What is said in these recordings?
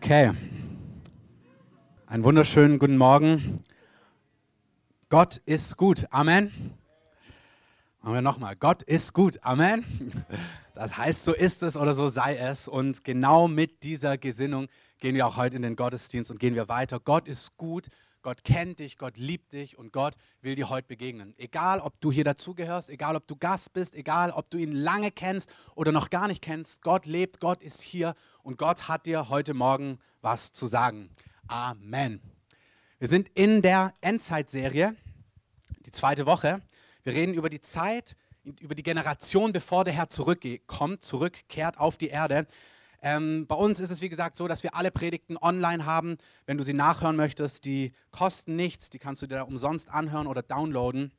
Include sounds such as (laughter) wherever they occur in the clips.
Okay. Einen wunderschönen guten Morgen. Gott ist gut. Amen. Machen wir nochmal. Gott ist gut. Amen. Das heißt, so ist es oder so sei es. Und genau mit dieser Gesinnung gehen wir auch heute in den Gottesdienst und gehen wir weiter. Gott ist gut. Gott kennt dich, Gott liebt dich und Gott will dir heute begegnen. Egal, ob du hier dazugehörst, egal, ob du Gast bist, egal, ob du ihn lange kennst oder noch gar nicht kennst, Gott lebt, Gott ist hier und Gott hat dir heute Morgen was zu sagen. Amen. Wir sind in der Endzeitserie, die zweite Woche. Wir reden über die Zeit, über die Generation, bevor der Herr zurückkommt, zurückkehrt auf die Erde. Ähm, bei uns ist es wie gesagt so, dass wir alle Predigten online haben. Wenn du sie nachhören möchtest, die kosten nichts, die kannst du dir umsonst anhören oder downloaden.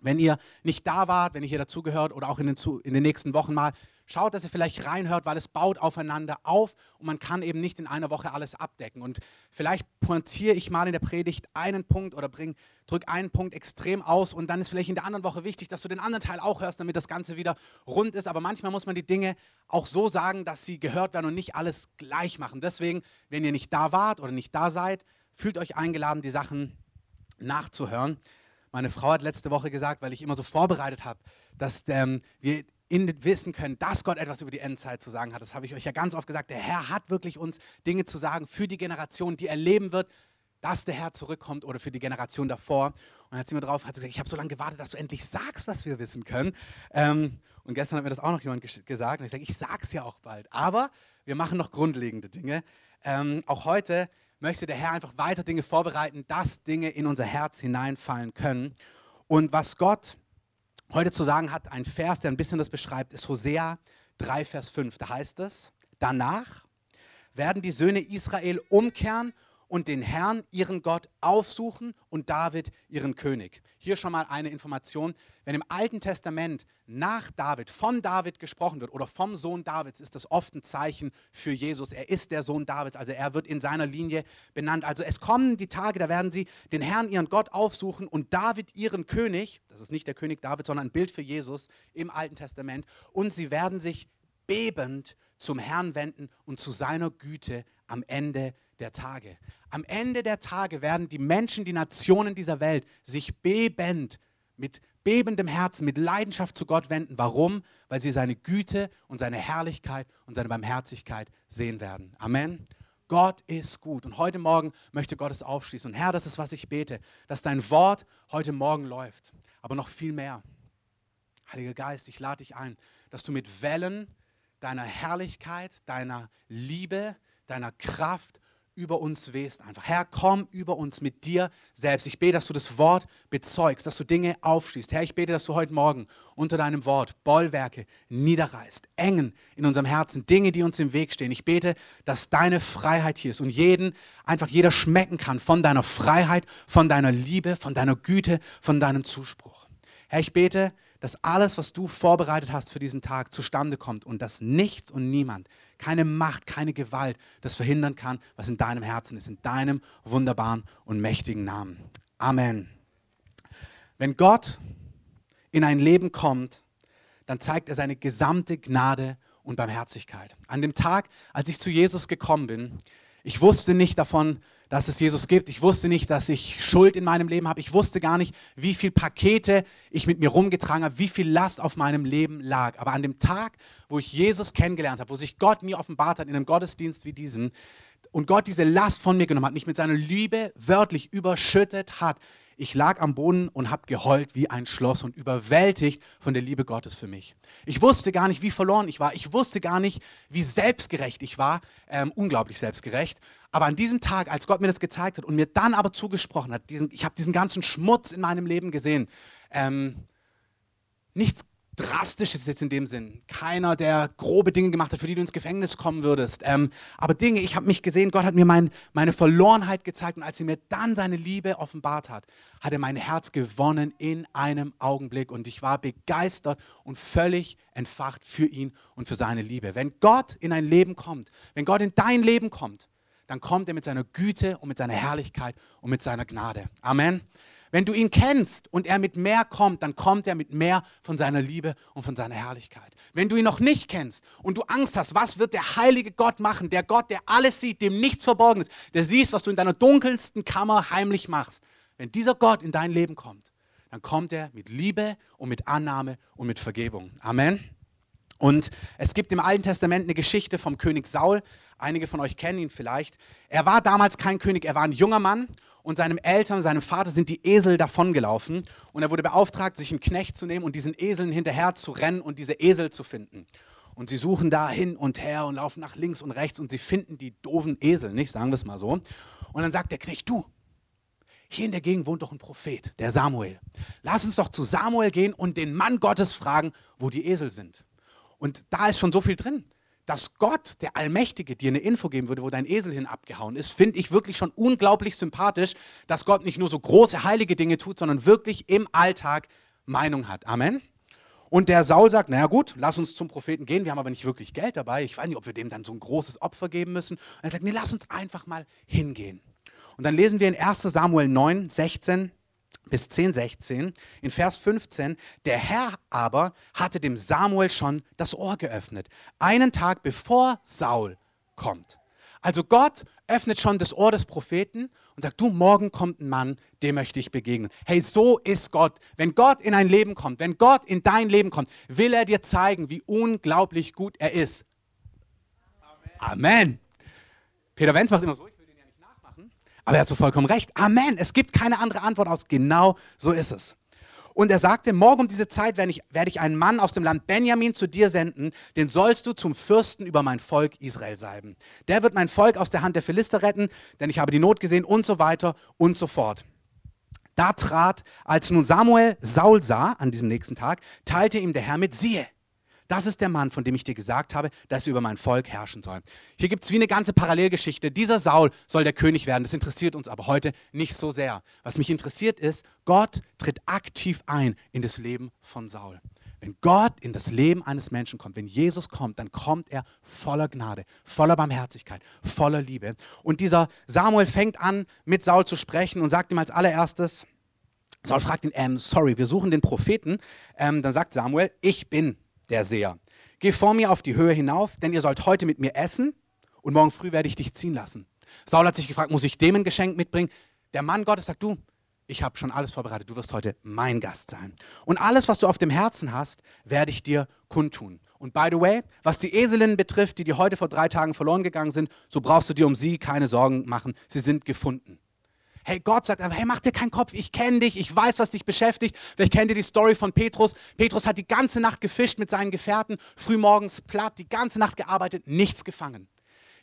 Wenn ihr nicht da wart, wenn ihr hier dazugehört oder auch in den, in den nächsten Wochen mal, schaut, dass ihr vielleicht reinhört, weil es baut aufeinander auf und man kann eben nicht in einer Woche alles abdecken. Und vielleicht pointiere ich mal in der Predigt einen Punkt oder bring, drück einen Punkt extrem aus und dann ist vielleicht in der anderen Woche wichtig, dass du den anderen Teil auch hörst, damit das Ganze wieder rund ist. Aber manchmal muss man die Dinge auch so sagen, dass sie gehört werden und nicht alles gleich machen. Deswegen, wenn ihr nicht da wart oder nicht da seid, fühlt euch eingeladen, die Sachen nachzuhören. Meine Frau hat letzte Woche gesagt, weil ich immer so vorbereitet habe, dass ähm, wir in wissen können, dass Gott etwas über die Endzeit zu sagen hat. Das habe ich euch ja ganz oft gesagt. Der Herr hat wirklich uns Dinge zu sagen für die Generation, die erleben wird, dass der Herr zurückkommt oder für die Generation davor. Und dann hat sie mir drauf hat sie gesagt, ich habe so lange gewartet, dass du endlich sagst, was wir wissen können. Ähm, und gestern hat mir das auch noch jemand gesagt. Und ich sage, ich sage es ja auch bald. Aber wir machen noch grundlegende Dinge. Ähm, auch heute möchte der Herr einfach weiter Dinge vorbereiten, dass Dinge in unser Herz hineinfallen können. Und was Gott heute zu sagen hat, ein Vers, der ein bisschen das beschreibt, ist Hosea 3, Vers 5. Da heißt es, danach werden die Söhne Israel umkehren und den Herrn, ihren Gott, aufsuchen und David, ihren König. Hier schon mal eine Information. Wenn im Alten Testament nach David, von David gesprochen wird oder vom Sohn Davids, ist das oft ein Zeichen für Jesus. Er ist der Sohn Davids, also er wird in seiner Linie benannt. Also es kommen die Tage, da werden sie den Herrn, ihren Gott, aufsuchen und David, ihren König, das ist nicht der König David, sondern ein Bild für Jesus im Alten Testament, und sie werden sich bebend zum Herrn wenden und zu seiner Güte am Ende der Tage. Am Ende der Tage werden die Menschen, die Nationen dieser Welt sich bebend, mit bebendem Herzen, mit Leidenschaft zu Gott wenden. Warum? Weil sie seine Güte und seine Herrlichkeit und seine Barmherzigkeit sehen werden. Amen. Gott ist gut. Und heute Morgen möchte Gott es aufschließen. Und Herr, das ist, was ich bete, dass dein Wort heute Morgen läuft. Aber noch viel mehr. Heiliger Geist, ich lade dich ein, dass du mit Wellen deiner Herrlichkeit, deiner Liebe, deiner Kraft über uns wehst einfach. Herr, komm über uns mit dir selbst. Ich bete, dass du das Wort bezeugst, dass du Dinge aufschließt. Herr, ich bete, dass du heute Morgen unter deinem Wort Bollwerke niederreißt, engen in unserem Herzen, Dinge, die uns im Weg stehen. Ich bete, dass deine Freiheit hier ist und jeden, einfach jeder schmecken kann von deiner Freiheit, von deiner Liebe, von deiner Güte, von deinem Zuspruch. Herr, ich bete, dass alles, was du vorbereitet hast für diesen Tag, zustande kommt und dass nichts und niemand, keine Macht, keine Gewalt das verhindern kann, was in deinem Herzen ist, in deinem wunderbaren und mächtigen Namen. Amen. Wenn Gott in ein Leben kommt, dann zeigt er seine gesamte Gnade und Barmherzigkeit. An dem Tag, als ich zu Jesus gekommen bin, ich wusste nicht davon, dass es Jesus gibt. Ich wusste nicht, dass ich Schuld in meinem Leben habe. Ich wusste gar nicht, wie viele Pakete ich mit mir rumgetragen habe, wie viel Last auf meinem Leben lag. Aber an dem Tag, wo ich Jesus kennengelernt habe, wo sich Gott mir offenbart hat in einem Gottesdienst wie diesem und Gott diese Last von mir genommen hat, mich mit seiner Liebe wörtlich überschüttet hat, ich lag am Boden und habe geheult wie ein Schloss und überwältigt von der Liebe Gottes für mich. Ich wusste gar nicht, wie verloren ich war. Ich wusste gar nicht, wie selbstgerecht ich war. Ähm, unglaublich selbstgerecht. Aber an diesem Tag, als Gott mir das gezeigt hat und mir dann aber zugesprochen hat, diesen, ich habe diesen ganzen Schmutz in meinem Leben gesehen. Ähm, nichts drastisch ist jetzt in dem Sinn. Keiner, der grobe Dinge gemacht hat, für die du ins Gefängnis kommen würdest. Ähm, aber Dinge, ich habe mich gesehen, Gott hat mir mein, meine Verlorenheit gezeigt und als er mir dann seine Liebe offenbart hat, hat er mein Herz gewonnen in einem Augenblick und ich war begeistert und völlig entfacht für ihn und für seine Liebe. Wenn Gott in ein Leben kommt, wenn Gott in dein Leben kommt, dann kommt er mit seiner Güte und mit seiner Herrlichkeit und mit seiner Gnade. Amen. Wenn du ihn kennst und er mit mehr kommt, dann kommt er mit mehr von seiner Liebe und von seiner Herrlichkeit. Wenn du ihn noch nicht kennst und du Angst hast, was wird der heilige Gott machen? Der Gott, der alles sieht, dem nichts verborgen ist, der siehst, was du in deiner dunkelsten Kammer heimlich machst. Wenn dieser Gott in dein Leben kommt, dann kommt er mit Liebe und mit Annahme und mit Vergebung. Amen. Und es gibt im Alten Testament eine Geschichte vom König Saul. Einige von euch kennen ihn vielleicht. Er war damals kein König, er war ein junger Mann und seinem Eltern, seinem Vater sind die Esel davongelaufen und er wurde beauftragt, sich einen Knecht zu nehmen und diesen Eseln hinterher zu rennen und diese Esel zu finden. Und sie suchen da hin und her und laufen nach links und rechts und sie finden die doofen Esel, nicht, sagen wir es mal so. Und dann sagt der Knecht, du, hier in der Gegend wohnt doch ein Prophet, der Samuel. Lass uns doch zu Samuel gehen und den Mann Gottes fragen, wo die Esel sind. Und da ist schon so viel drin. Dass Gott, der Allmächtige, dir eine Info geben würde, wo dein Esel hin abgehauen ist, finde ich wirklich schon unglaublich sympathisch, dass Gott nicht nur so große, heilige Dinge tut, sondern wirklich im Alltag Meinung hat. Amen. Und der Saul sagt, naja gut, lass uns zum Propheten gehen, wir haben aber nicht wirklich Geld dabei. Ich weiß nicht, ob wir dem dann so ein großes Opfer geben müssen. Und er sagt, nee, lass uns einfach mal hingehen. Und dann lesen wir in 1 Samuel 9, 16 bis 10, 16, in Vers 15, der Herr aber hatte dem Samuel schon das Ohr geöffnet, einen Tag bevor Saul kommt. Also Gott öffnet schon das Ohr des Propheten und sagt, du, morgen kommt ein Mann, dem möchte ich begegnen. Hey, so ist Gott. Wenn Gott in ein Leben kommt, wenn Gott in dein Leben kommt, will er dir zeigen, wie unglaublich gut er ist. Amen. Amen. Peter Wenz macht immer so, aber er hat so vollkommen recht. Amen. Es gibt keine andere Antwort aus. Genau so ist es. Und er sagte, morgen um diese Zeit werde ich, werde ich einen Mann aus dem Land Benjamin zu dir senden, den sollst du zum Fürsten über mein Volk Israel salben. Der wird mein Volk aus der Hand der Philister retten, denn ich habe die Not gesehen und so weiter und so fort. Da trat, als nun Samuel Saul sah an diesem nächsten Tag, teilte ihm der Herr mit, siehe, das ist der Mann, von dem ich dir gesagt habe, dass er über mein Volk herrschen soll. Hier gibt es wie eine ganze Parallelgeschichte. Dieser Saul soll der König werden. Das interessiert uns aber heute nicht so sehr. Was mich interessiert ist, Gott tritt aktiv ein in das Leben von Saul. Wenn Gott in das Leben eines Menschen kommt, wenn Jesus kommt, dann kommt er voller Gnade, voller Barmherzigkeit, voller Liebe. Und dieser Samuel fängt an, mit Saul zu sprechen und sagt ihm als allererstes, Saul fragt ihn, ähm, sorry, wir suchen den Propheten. Ähm, dann sagt Samuel, ich bin der Seher. Geh vor mir auf die Höhe hinauf, denn ihr sollt heute mit mir essen und morgen früh werde ich dich ziehen lassen. Saul hat sich gefragt, muss ich dem ein Geschenk mitbringen? Der Mann Gottes sagt, du, ich habe schon alles vorbereitet, du wirst heute mein Gast sein. Und alles, was du auf dem Herzen hast, werde ich dir kundtun. Und by the way, was die Eselinnen betrifft, die dir heute vor drei Tagen verloren gegangen sind, so brauchst du dir um sie keine Sorgen machen. Sie sind gefunden. Hey, Gott sagt hey, mach dir keinen Kopf, ich kenne dich, ich weiß, was dich beschäftigt. Vielleicht kennt ihr die Story von Petrus. Petrus hat die ganze Nacht gefischt mit seinen Gefährten, frühmorgens platt, die ganze Nacht gearbeitet, nichts gefangen.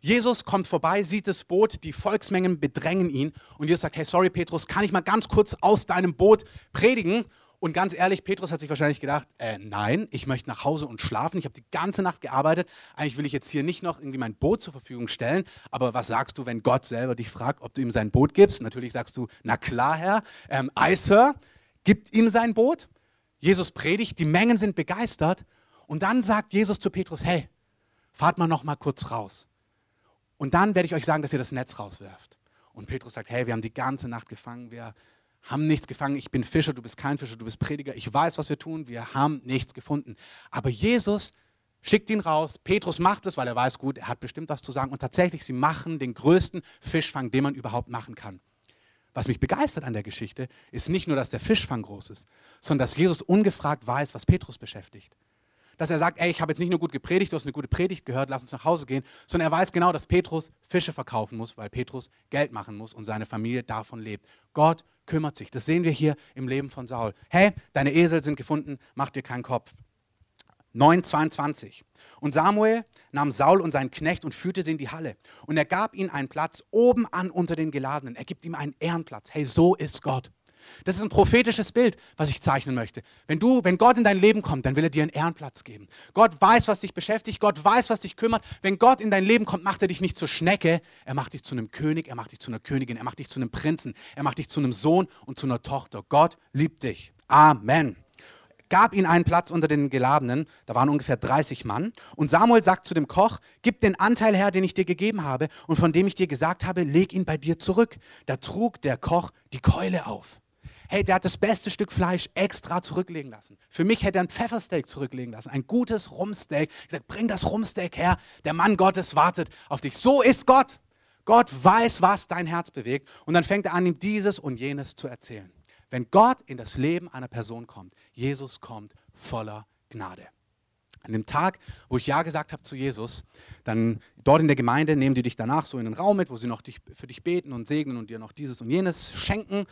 Jesus kommt vorbei, sieht das Boot, die Volksmengen bedrängen ihn und Jesus sagt, hey, sorry Petrus, kann ich mal ganz kurz aus deinem Boot predigen? Und ganz ehrlich, Petrus hat sich wahrscheinlich gedacht, äh, nein, ich möchte nach Hause und schlafen. Ich habe die ganze Nacht gearbeitet. Eigentlich will ich jetzt hier nicht noch irgendwie mein Boot zur Verfügung stellen. Aber was sagst du, wenn Gott selber dich fragt, ob du ihm sein Boot gibst? Natürlich sagst du, na klar, Herr. Ähm, I, Sir, gibt ihm sein Boot. Jesus predigt, die Mengen sind begeistert. Und dann sagt Jesus zu Petrus, hey, fahrt mal noch mal kurz raus. Und dann werde ich euch sagen, dass ihr das Netz rauswerft. Und Petrus sagt, hey, wir haben die ganze Nacht gefangen, wir haben nichts gefangen. Ich bin Fischer, du bist kein Fischer, du bist Prediger. Ich weiß, was wir tun. Wir haben nichts gefunden. Aber Jesus schickt ihn raus. Petrus macht es, weil er weiß, gut, er hat bestimmt was zu sagen. Und tatsächlich, sie machen den größten Fischfang, den man überhaupt machen kann. Was mich begeistert an der Geschichte, ist nicht nur, dass der Fischfang groß ist, sondern dass Jesus ungefragt weiß, was Petrus beschäftigt dass er sagt, ey, ich habe jetzt nicht nur gut gepredigt, du hast eine gute Predigt gehört, lass uns nach Hause gehen, sondern er weiß genau, dass Petrus Fische verkaufen muss, weil Petrus Geld machen muss und seine Familie davon lebt. Gott kümmert sich. Das sehen wir hier im Leben von Saul. Hey, deine Esel sind gefunden, mach dir keinen Kopf. 9,22. Und Samuel nahm Saul und seinen Knecht und führte sie in die Halle. Und er gab ihnen einen Platz oben an unter den Geladenen. Er gibt ihm einen Ehrenplatz. Hey, so ist Gott. Das ist ein prophetisches Bild, was ich zeichnen möchte. Wenn du, wenn Gott in dein Leben kommt, dann will er dir einen Ehrenplatz geben. Gott weiß, was dich beschäftigt, Gott weiß, was dich kümmert. Wenn Gott in dein Leben kommt, macht er dich nicht zur Schnecke, er macht dich zu einem König, er macht dich zu einer Königin, er macht dich zu einem Prinzen, er macht dich zu einem Sohn und zu einer Tochter. Gott liebt dich. Amen gab ihn einen Platz unter den Geladenen, da waren ungefähr 30 Mann. Und Samuel sagt zu dem Koch, gib den Anteil her, den ich dir gegeben habe und von dem ich dir gesagt habe, leg ihn bei dir zurück. Da trug der Koch die Keule auf. Hey, der hat das beste Stück Fleisch extra zurücklegen lassen. Für mich hätte er ein Pfeffersteak zurücklegen lassen, ein gutes Rumsteak. Ich sage, bring das Rumsteak her, der Mann Gottes wartet auf dich. So ist Gott. Gott weiß, was dein Herz bewegt. Und dann fängt er an, ihm dieses und jenes zu erzählen. Wenn Gott in das Leben einer Person kommt, Jesus kommt voller Gnade. An dem Tag, wo ich Ja gesagt habe zu Jesus, dann dort in der Gemeinde nehmen die dich danach so in den Raum mit, wo sie noch dich, für dich beten und segnen und dir noch dieses und jenes schenken.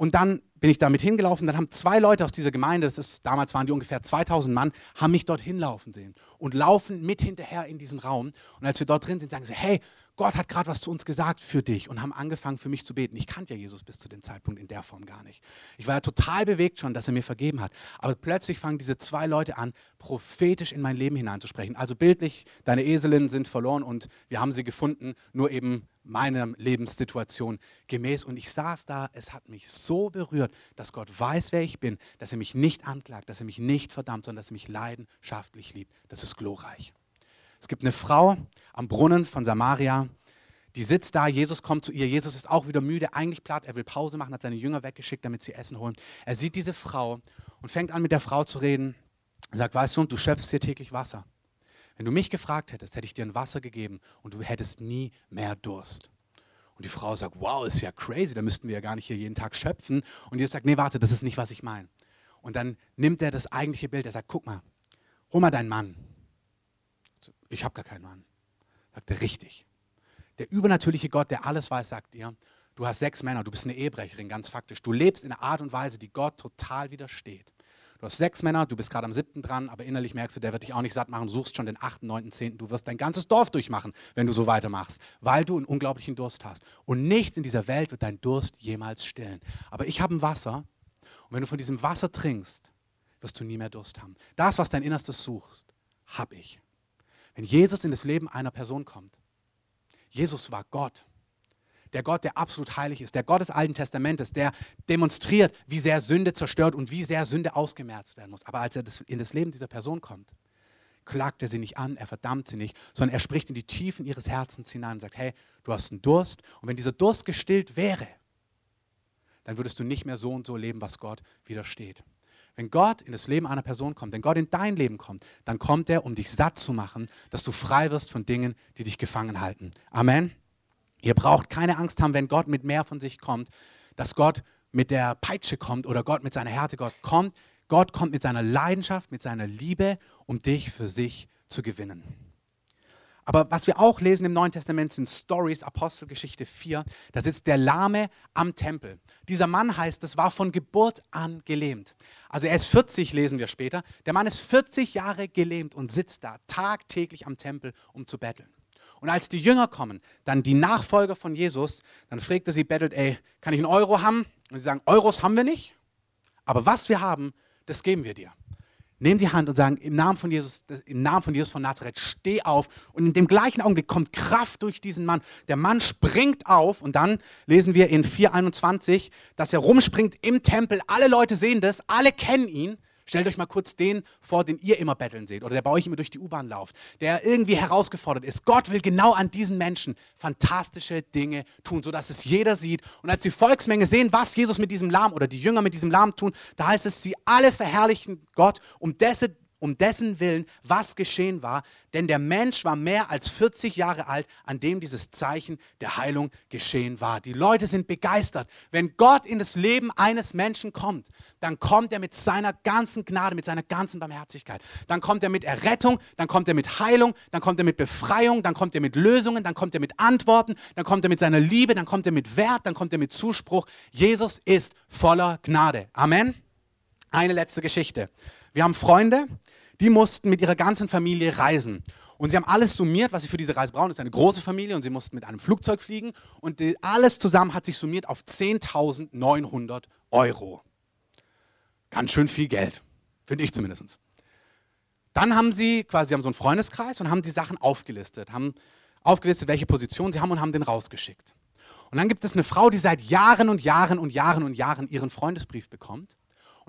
Und dann bin ich damit hingelaufen. Dann haben zwei Leute aus dieser Gemeinde, das ist, damals waren die ungefähr 2000 Mann, haben mich dort hinlaufen sehen und laufen mit hinterher in diesen Raum. Und als wir dort drin sind, sagen sie: Hey, Gott hat gerade was zu uns gesagt für dich und haben angefangen für mich zu beten. Ich kannte ja Jesus bis zu dem Zeitpunkt in der Form gar nicht. Ich war ja total bewegt schon, dass er mir vergeben hat. Aber plötzlich fangen diese zwei Leute an, prophetisch in mein Leben hineinzusprechen. Also bildlich, deine Eselinnen sind verloren und wir haben sie gefunden, nur eben meiner Lebenssituation gemäß. Und ich saß da, es hat mich so berührt, dass Gott weiß, wer ich bin, dass er mich nicht anklagt, dass er mich nicht verdammt, sondern dass er mich leidenschaftlich liebt. Das ist glorreich. Es gibt eine Frau am Brunnen von Samaria, die sitzt da, Jesus kommt zu ihr, Jesus ist auch wieder müde, eigentlich platt, er will Pause machen, hat seine Jünger weggeschickt, damit sie Essen holen. Er sieht diese Frau und fängt an mit der Frau zu reden, Er sagt, weißt du, du schöpfst hier täglich Wasser. Wenn du mich gefragt hättest, hätte ich dir ein Wasser gegeben und du hättest nie mehr Durst. Und die Frau sagt, wow, ist ja crazy, da müssten wir ja gar nicht hier jeden Tag schöpfen. Und Jesus sagt, nee, warte, das ist nicht, was ich meine. Und dann nimmt er das eigentliche Bild, er sagt, guck mal, hol mal deinen Mann ich habe gar keinen Mann. Sagt er, richtig. Der übernatürliche Gott, der alles weiß, sagt dir, du hast sechs Männer, du bist eine Ehebrecherin, ganz faktisch. Du lebst in einer Art und Weise, die Gott total widersteht. Du hast sechs Männer, du bist gerade am siebten dran, aber innerlich merkst du, der wird dich auch nicht satt machen. Suchst schon den achten, neunten, zehnten. Du wirst dein ganzes Dorf durchmachen, wenn du so weitermachst, weil du einen unglaublichen Durst hast. Und nichts in dieser Welt wird deinen Durst jemals stillen. Aber ich habe ein Wasser und wenn du von diesem Wasser trinkst, wirst du nie mehr Durst haben. Das, was dein Innerstes sucht, habe ich. Wenn Jesus in das Leben einer Person kommt, Jesus war Gott. Der Gott, der absolut heilig ist, der Gott des Alten Testamentes, der demonstriert, wie sehr Sünde zerstört und wie sehr Sünde ausgemerzt werden muss. Aber als er in das Leben dieser Person kommt, klagt er sie nicht an, er verdammt sie nicht, sondern er spricht in die Tiefen ihres Herzens hinein und sagt, hey, du hast einen Durst und wenn dieser Durst gestillt wäre, dann würdest du nicht mehr so und so leben, was Gott widersteht. Wenn Gott in das Leben einer Person kommt, wenn Gott in dein Leben kommt, dann kommt er, um dich satt zu machen, dass du frei wirst von Dingen, die dich gefangen halten. Amen. Ihr braucht keine Angst haben, wenn Gott mit mehr von sich kommt, dass Gott mit der Peitsche kommt oder Gott mit seiner Härte. Gott kommt, Gott kommt mit seiner Leidenschaft, mit seiner Liebe, um dich für sich zu gewinnen. Aber was wir auch lesen im Neuen Testament sind Stories, Apostelgeschichte 4. Da sitzt der Lahme am Tempel. Dieser Mann heißt, es war von Geburt an gelähmt. Also er ist 40, lesen wir später. Der Mann ist 40 Jahre gelähmt und sitzt da tagtäglich am Tempel, um zu betteln. Und als die Jünger kommen, dann die Nachfolger von Jesus, dann fragt er sie, bettelt, ey, kann ich einen Euro haben? Und sie sagen, Euros haben wir nicht, aber was wir haben, das geben wir dir nehmen die Hand und sagen, im Namen von Jesus, im Namen von Jesus von Nazareth, steh auf. Und in dem gleichen Augenblick kommt Kraft durch diesen Mann. Der Mann springt auf und dann lesen wir in 4,21, dass er rumspringt im Tempel. Alle Leute sehen das, alle kennen ihn. Stellt euch mal kurz den vor, den ihr immer betteln seht oder der bei euch immer durch die U-Bahn lauft, der irgendwie herausgefordert ist. Gott will genau an diesen Menschen fantastische Dinge tun, sodass es jeder sieht. Und als die Volksmenge sehen, was Jesus mit diesem Lahm oder die Jünger mit diesem Lahm tun, da heißt es, sie alle verherrlichen Gott um dessen um dessen Willen, was geschehen war, denn der Mensch war mehr als 40 Jahre alt, an dem dieses Zeichen der Heilung geschehen war. Die Leute sind begeistert. Wenn Gott in das Leben eines Menschen kommt, dann kommt er mit seiner ganzen Gnade, mit seiner ganzen Barmherzigkeit. Dann kommt er mit Errettung, dann kommt er mit Heilung, dann kommt er mit Befreiung, dann kommt er mit Lösungen, dann kommt er mit Antworten, dann kommt er mit seiner Liebe, dann kommt er mit Wert, dann kommt er mit Zuspruch. Jesus ist voller Gnade. Amen. Eine letzte Geschichte. Wir haben Freunde, die mussten mit ihrer ganzen Familie reisen. Und sie haben alles summiert, was sie für diese Reise brauchen. Das ist eine große Familie und sie mussten mit einem Flugzeug fliegen. Und alles zusammen hat sich summiert auf 10.900 Euro. Ganz schön viel Geld, finde ich zumindest. Dann haben sie quasi haben so einen Freundeskreis und haben die Sachen aufgelistet, haben aufgelistet, welche Position sie haben und haben den rausgeschickt. Und dann gibt es eine Frau, die seit Jahren und Jahren und Jahren und Jahren ihren Freundesbrief bekommt.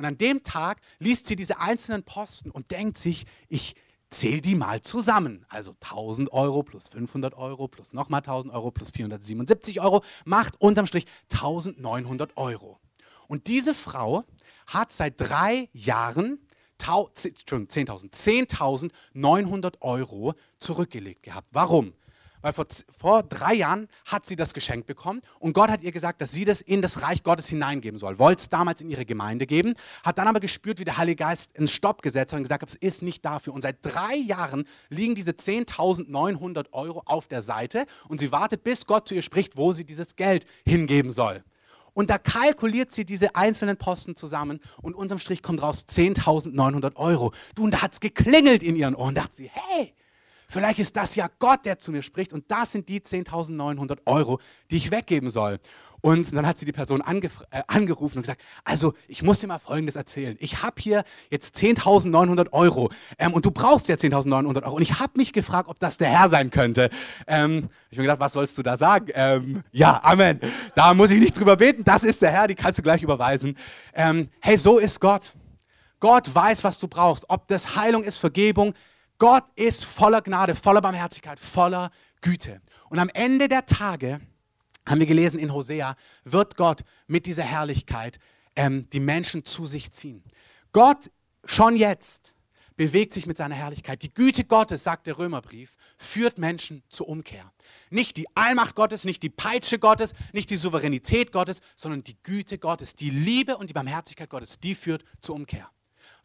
Und an dem Tag liest sie diese einzelnen Posten und denkt sich, ich zähle die mal zusammen. Also 1000 Euro plus 500 Euro plus nochmal 1000 Euro plus 477 Euro macht unterm Strich 1900 Euro. Und diese Frau hat seit drei Jahren 10.000, 10.900 Euro zurückgelegt gehabt. Warum? Weil vor, vor drei Jahren hat sie das Geschenk bekommen und Gott hat ihr gesagt, dass sie das in das Reich Gottes hineingeben soll. Wollte es damals in ihre Gemeinde geben, hat dann aber gespürt, wie der Heilige Geist einen Stopp gesetzt hat und gesagt hat, es ist nicht dafür. Und seit drei Jahren liegen diese 10.900 Euro auf der Seite und sie wartet, bis Gott zu ihr spricht, wo sie dieses Geld hingeben soll. Und da kalkuliert sie diese einzelnen Posten zusammen und unterm Strich kommt raus 10.900 Euro. Du, und da hat es geklingelt in ihren Ohren. Da dachte sie, hey, Vielleicht ist das ja Gott, der zu mir spricht und das sind die 10.900 Euro, die ich weggeben soll. Und dann hat sie die Person äh, angerufen und gesagt, also ich muss dir mal Folgendes erzählen. Ich habe hier jetzt 10.900 Euro ähm, und du brauchst ja 10.900 Euro. Und ich habe mich gefragt, ob das der Herr sein könnte. Ähm, ich habe gedacht, was sollst du da sagen? Ähm, ja, Amen. Da muss ich nicht drüber beten. Das ist der Herr, die kannst du gleich überweisen. Ähm, hey, so ist Gott. Gott weiß, was du brauchst. Ob das Heilung ist, Vergebung, Gott ist voller Gnade, voller Barmherzigkeit, voller Güte. Und am Ende der Tage, haben wir gelesen in Hosea, wird Gott mit dieser Herrlichkeit ähm, die Menschen zu sich ziehen. Gott schon jetzt bewegt sich mit seiner Herrlichkeit. Die Güte Gottes, sagt der Römerbrief, führt Menschen zur Umkehr. Nicht die Allmacht Gottes, nicht die Peitsche Gottes, nicht die Souveränität Gottes, sondern die Güte Gottes, die Liebe und die Barmherzigkeit Gottes, die führt zur Umkehr.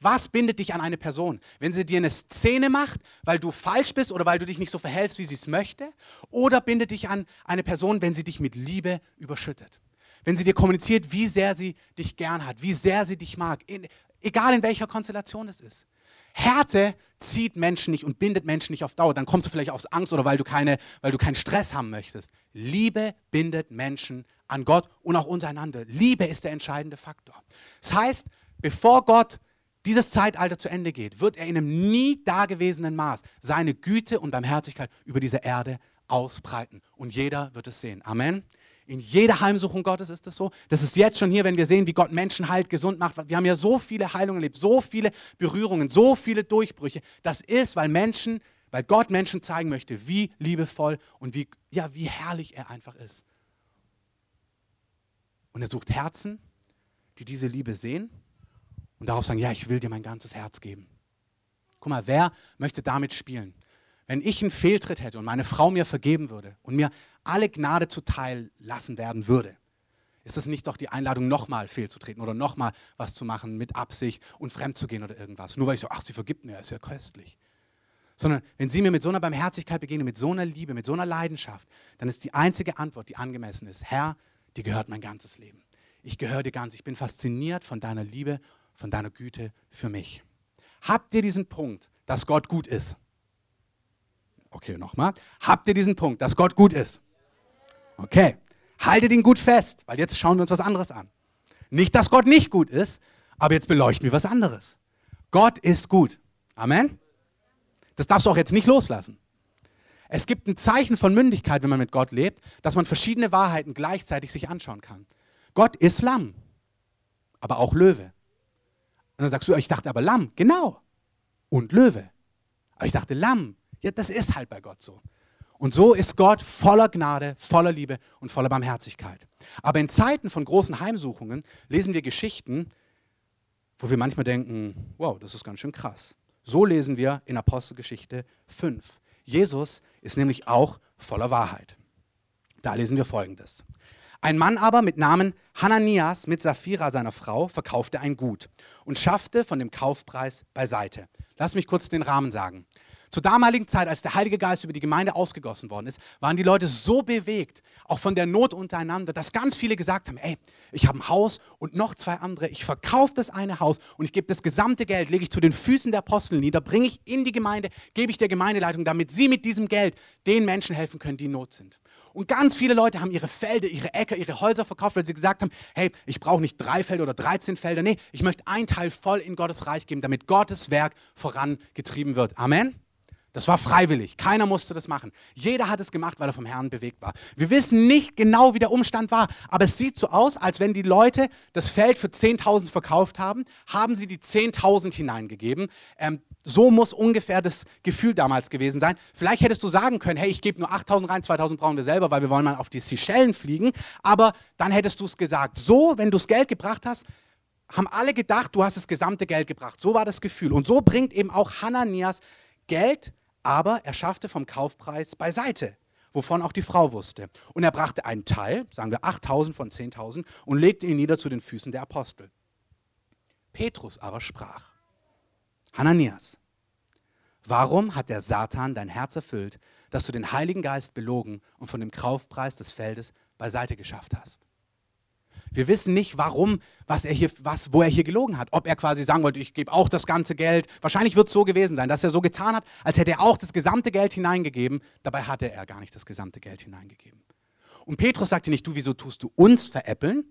Was bindet dich an eine Person? Wenn sie dir eine Szene macht, weil du falsch bist oder weil du dich nicht so verhältst, wie sie es möchte? Oder bindet dich an eine Person, wenn sie dich mit Liebe überschüttet? Wenn sie dir kommuniziert, wie sehr sie dich gern hat, wie sehr sie dich mag, in, egal in welcher Konstellation es ist. Härte zieht Menschen nicht und bindet Menschen nicht auf Dauer. Dann kommst du vielleicht aus Angst oder weil du, keine, weil du keinen Stress haben möchtest. Liebe bindet Menschen an Gott und auch untereinander. Liebe ist der entscheidende Faktor. Das heißt, bevor Gott dieses Zeitalter zu Ende geht, wird er in einem nie dagewesenen Maß seine Güte und Barmherzigkeit über diese Erde ausbreiten. Und jeder wird es sehen. Amen. In jeder Heimsuchung Gottes ist es so. Das ist jetzt schon hier, wenn wir sehen, wie Gott Menschen heilt, gesund macht. Wir haben ja so viele Heilungen erlebt, so viele Berührungen, so viele Durchbrüche. Das ist, weil Menschen, weil Gott Menschen zeigen möchte, wie liebevoll und wie, ja, wie herrlich er einfach ist. Und er sucht Herzen, die diese Liebe sehen und darauf sagen, ja, ich will dir mein ganzes Herz geben. Guck mal, wer möchte damit spielen? Wenn ich einen Fehltritt hätte und meine Frau mir vergeben würde und mir alle Gnade zuteil lassen werden würde, ist das nicht doch die Einladung, nochmal fehlzutreten oder nochmal was zu machen mit Absicht und fremd zu gehen oder irgendwas? Nur weil ich so, ach, sie vergibt mir, ist ja köstlich. Sondern wenn sie mir mit so einer Barmherzigkeit begegnen, mit so einer Liebe, mit so einer Leidenschaft, dann ist die einzige Antwort, die angemessen ist, Herr, dir gehört mein ganzes Leben. Ich gehöre dir ganz. Ich bin fasziniert von deiner Liebe von deiner Güte für mich. Habt ihr diesen Punkt, dass Gott gut ist? Okay, nochmal. Habt ihr diesen Punkt, dass Gott gut ist? Okay. Haltet ihn gut fest, weil jetzt schauen wir uns was anderes an. Nicht, dass Gott nicht gut ist, aber jetzt beleuchten wir was anderes. Gott ist gut. Amen. Das darfst du auch jetzt nicht loslassen. Es gibt ein Zeichen von Mündigkeit, wenn man mit Gott lebt, dass man verschiedene Wahrheiten gleichzeitig sich anschauen kann. Gott ist Lamm, aber auch Löwe. Und dann sagst du, ich dachte aber Lamm, genau. Und Löwe. Aber ich dachte Lamm. Ja, das ist halt bei Gott so. Und so ist Gott voller Gnade, voller Liebe und voller Barmherzigkeit. Aber in Zeiten von großen Heimsuchungen lesen wir Geschichten, wo wir manchmal denken, wow, das ist ganz schön krass. So lesen wir in Apostelgeschichte 5. Jesus ist nämlich auch voller Wahrheit. Da lesen wir folgendes. Ein Mann aber mit Namen Hananias mit Sapphira, seiner Frau, verkaufte ein Gut und schaffte von dem Kaufpreis beiseite. Lass mich kurz den Rahmen sagen. Zur damaligen Zeit, als der Heilige Geist über die Gemeinde ausgegossen worden ist, waren die Leute so bewegt, auch von der Not untereinander, dass ganz viele gesagt haben, ey, ich habe ein Haus und noch zwei andere, ich verkaufe das eine Haus und ich gebe das gesamte Geld, lege ich zu den Füßen der Apostel nieder, bringe ich in die Gemeinde, gebe ich der Gemeindeleitung, damit sie mit diesem Geld den Menschen helfen können, die in Not sind. Und ganz viele Leute haben ihre Felder, ihre Äcker, ihre Häuser verkauft, weil sie gesagt haben, hey, ich brauche nicht drei Felder oder 13 Felder. Nee, ich möchte einen Teil voll in Gottes Reich geben, damit Gottes Werk vorangetrieben wird. Amen. Das war freiwillig. Keiner musste das machen. Jeder hat es gemacht, weil er vom Herrn bewegt war. Wir wissen nicht genau, wie der Umstand war, aber es sieht so aus, als wenn die Leute das Feld für 10.000 verkauft haben, haben sie die 10.000 hineingegeben. Ähm, So muss ungefähr das Gefühl damals gewesen sein. Vielleicht hättest du sagen können, hey, ich gebe nur 8000 rein, 2000 brauchen wir selber, weil wir wollen mal auf die Seychellen fliegen. Aber dann hättest du es gesagt. So, wenn du das Geld gebracht hast, haben alle gedacht, du hast das gesamte Geld gebracht. So war das Gefühl. Und so bringt eben auch Hananias Geld, aber er schaffte vom Kaufpreis beiseite, wovon auch die Frau wusste. Und er brachte einen Teil, sagen wir 8000 von 10.000, und legte ihn nieder zu den Füßen der Apostel. Petrus aber sprach, Hananias, warum hat der Satan dein Herz erfüllt, dass du den Heiligen Geist belogen und von dem Kaufpreis des Feldes beiseite geschafft hast? Wir wissen nicht, warum, was er hier, was, wo er hier gelogen hat. Ob er quasi sagen wollte, ich gebe auch das ganze Geld. Wahrscheinlich wird es so gewesen sein, dass er so getan hat, als hätte er auch das gesamte Geld hineingegeben. Dabei hatte er gar nicht das gesamte Geld hineingegeben. Und Petrus sagte nicht, du, wieso tust du uns veräppeln?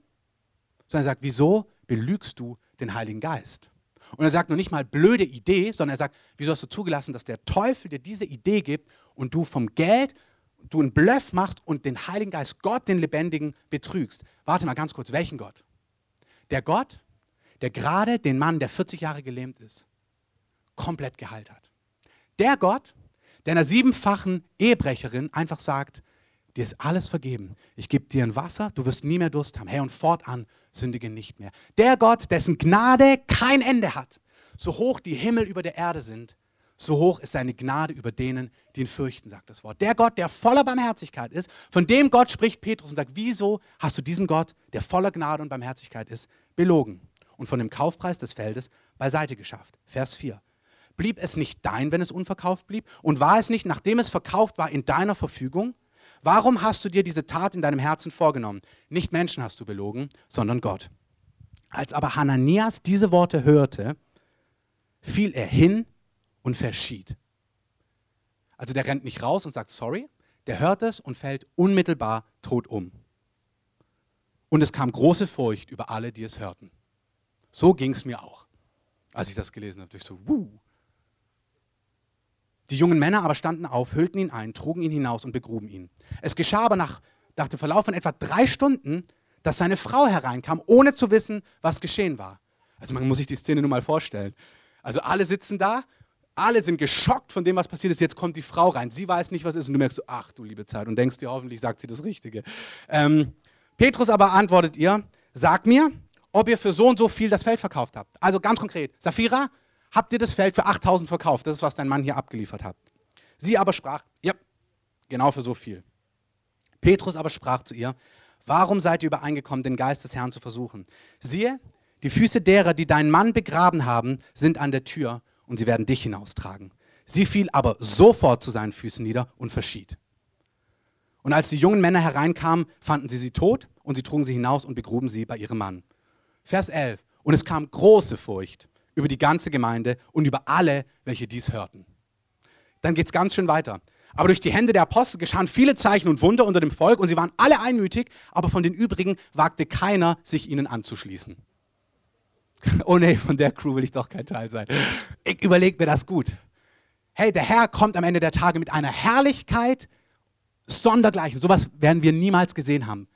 Sondern er sagt, wieso belügst du den Heiligen Geist? Und er sagt noch nicht mal blöde Idee, sondern er sagt, wieso hast du zugelassen, dass der Teufel dir diese Idee gibt und du vom Geld du einen Bluff machst und den Heiligen Geist, Gott, den Lebendigen, betrügst. Warte mal ganz kurz, welchen Gott? Der Gott, der gerade den Mann, der 40 Jahre gelähmt ist, komplett geheilt hat. Der Gott, der einer siebenfachen Ehebrecherin einfach sagt, dir ist alles vergeben. Ich gebe dir ein Wasser, du wirst nie mehr Durst haben. Hey, und fortan sündige nicht mehr. Der Gott, dessen Gnade kein Ende hat, so hoch die Himmel über der Erde sind, so hoch ist seine Gnade über denen, die ihn fürchten, sagt das Wort. Der Gott, der voller Barmherzigkeit ist, von dem Gott spricht Petrus und sagt, wieso hast du diesen Gott, der voller Gnade und Barmherzigkeit ist, belogen und von dem Kaufpreis des Feldes beiseite geschafft? Vers 4. Blieb es nicht dein, wenn es unverkauft blieb? Und war es nicht, nachdem es verkauft war, in deiner Verfügung? Warum hast du dir diese Tat in deinem Herzen vorgenommen? Nicht Menschen hast du belogen, sondern Gott. Als aber Hananias diese Worte hörte, fiel er hin und verschied. Also der rennt nicht raus und sagt sorry, der hört es und fällt unmittelbar tot um. Und es kam große Furcht über alle, die es hörten. So ging es mir auch, als ich das gelesen habe. Ich so, wuh. Die jungen Männer aber standen auf, hüllten ihn ein, trugen ihn hinaus und begruben ihn. Es geschah aber nach, nach dem Verlauf von etwa drei Stunden, dass seine Frau hereinkam, ohne zu wissen, was geschehen war. Also man muss sich die Szene nur mal vorstellen. Also alle sitzen da alle sind geschockt von dem, was passiert ist. Jetzt kommt die Frau rein. Sie weiß nicht, was ist. Und du merkst so, ach du liebe Zeit. Und denkst dir, hoffentlich sagt sie das Richtige. Ähm, Petrus aber antwortet ihr, sag mir, ob ihr für so und so viel das Feld verkauft habt. Also ganz konkret, Safira, habt ihr das Feld für 8000 verkauft? Das ist, was dein Mann hier abgeliefert hat. Sie aber sprach, ja, genau für so viel. Petrus aber sprach zu ihr, warum seid ihr übereingekommen, den Geist des Herrn zu versuchen? Siehe, die Füße derer, die deinen Mann begraben haben, sind an der Tür und sie werden dich hinaustragen. Sie fiel aber sofort zu seinen Füßen nieder und verschied. Und als die jungen Männer hereinkamen, fanden sie sie tot und sie trugen sie hinaus und begruben sie bei ihrem Mann. Vers 11. Und es kam große Furcht über die ganze Gemeinde und über alle, welche dies hörten. Dann geht es ganz schön weiter. Aber durch die Hände der Apostel geschahen viele Zeichen und Wunder unter dem Volk und sie waren alle einmütig, aber von den übrigen wagte keiner, sich ihnen anzuschließen. (laughs) oh nee, von der Crew will ich doch kein Teil sein. Ich überlege mir das gut. Hey, der Herr kommt am Ende der Tage mit einer Herrlichkeit sondergleichen. Sowas werden wir niemals gesehen haben.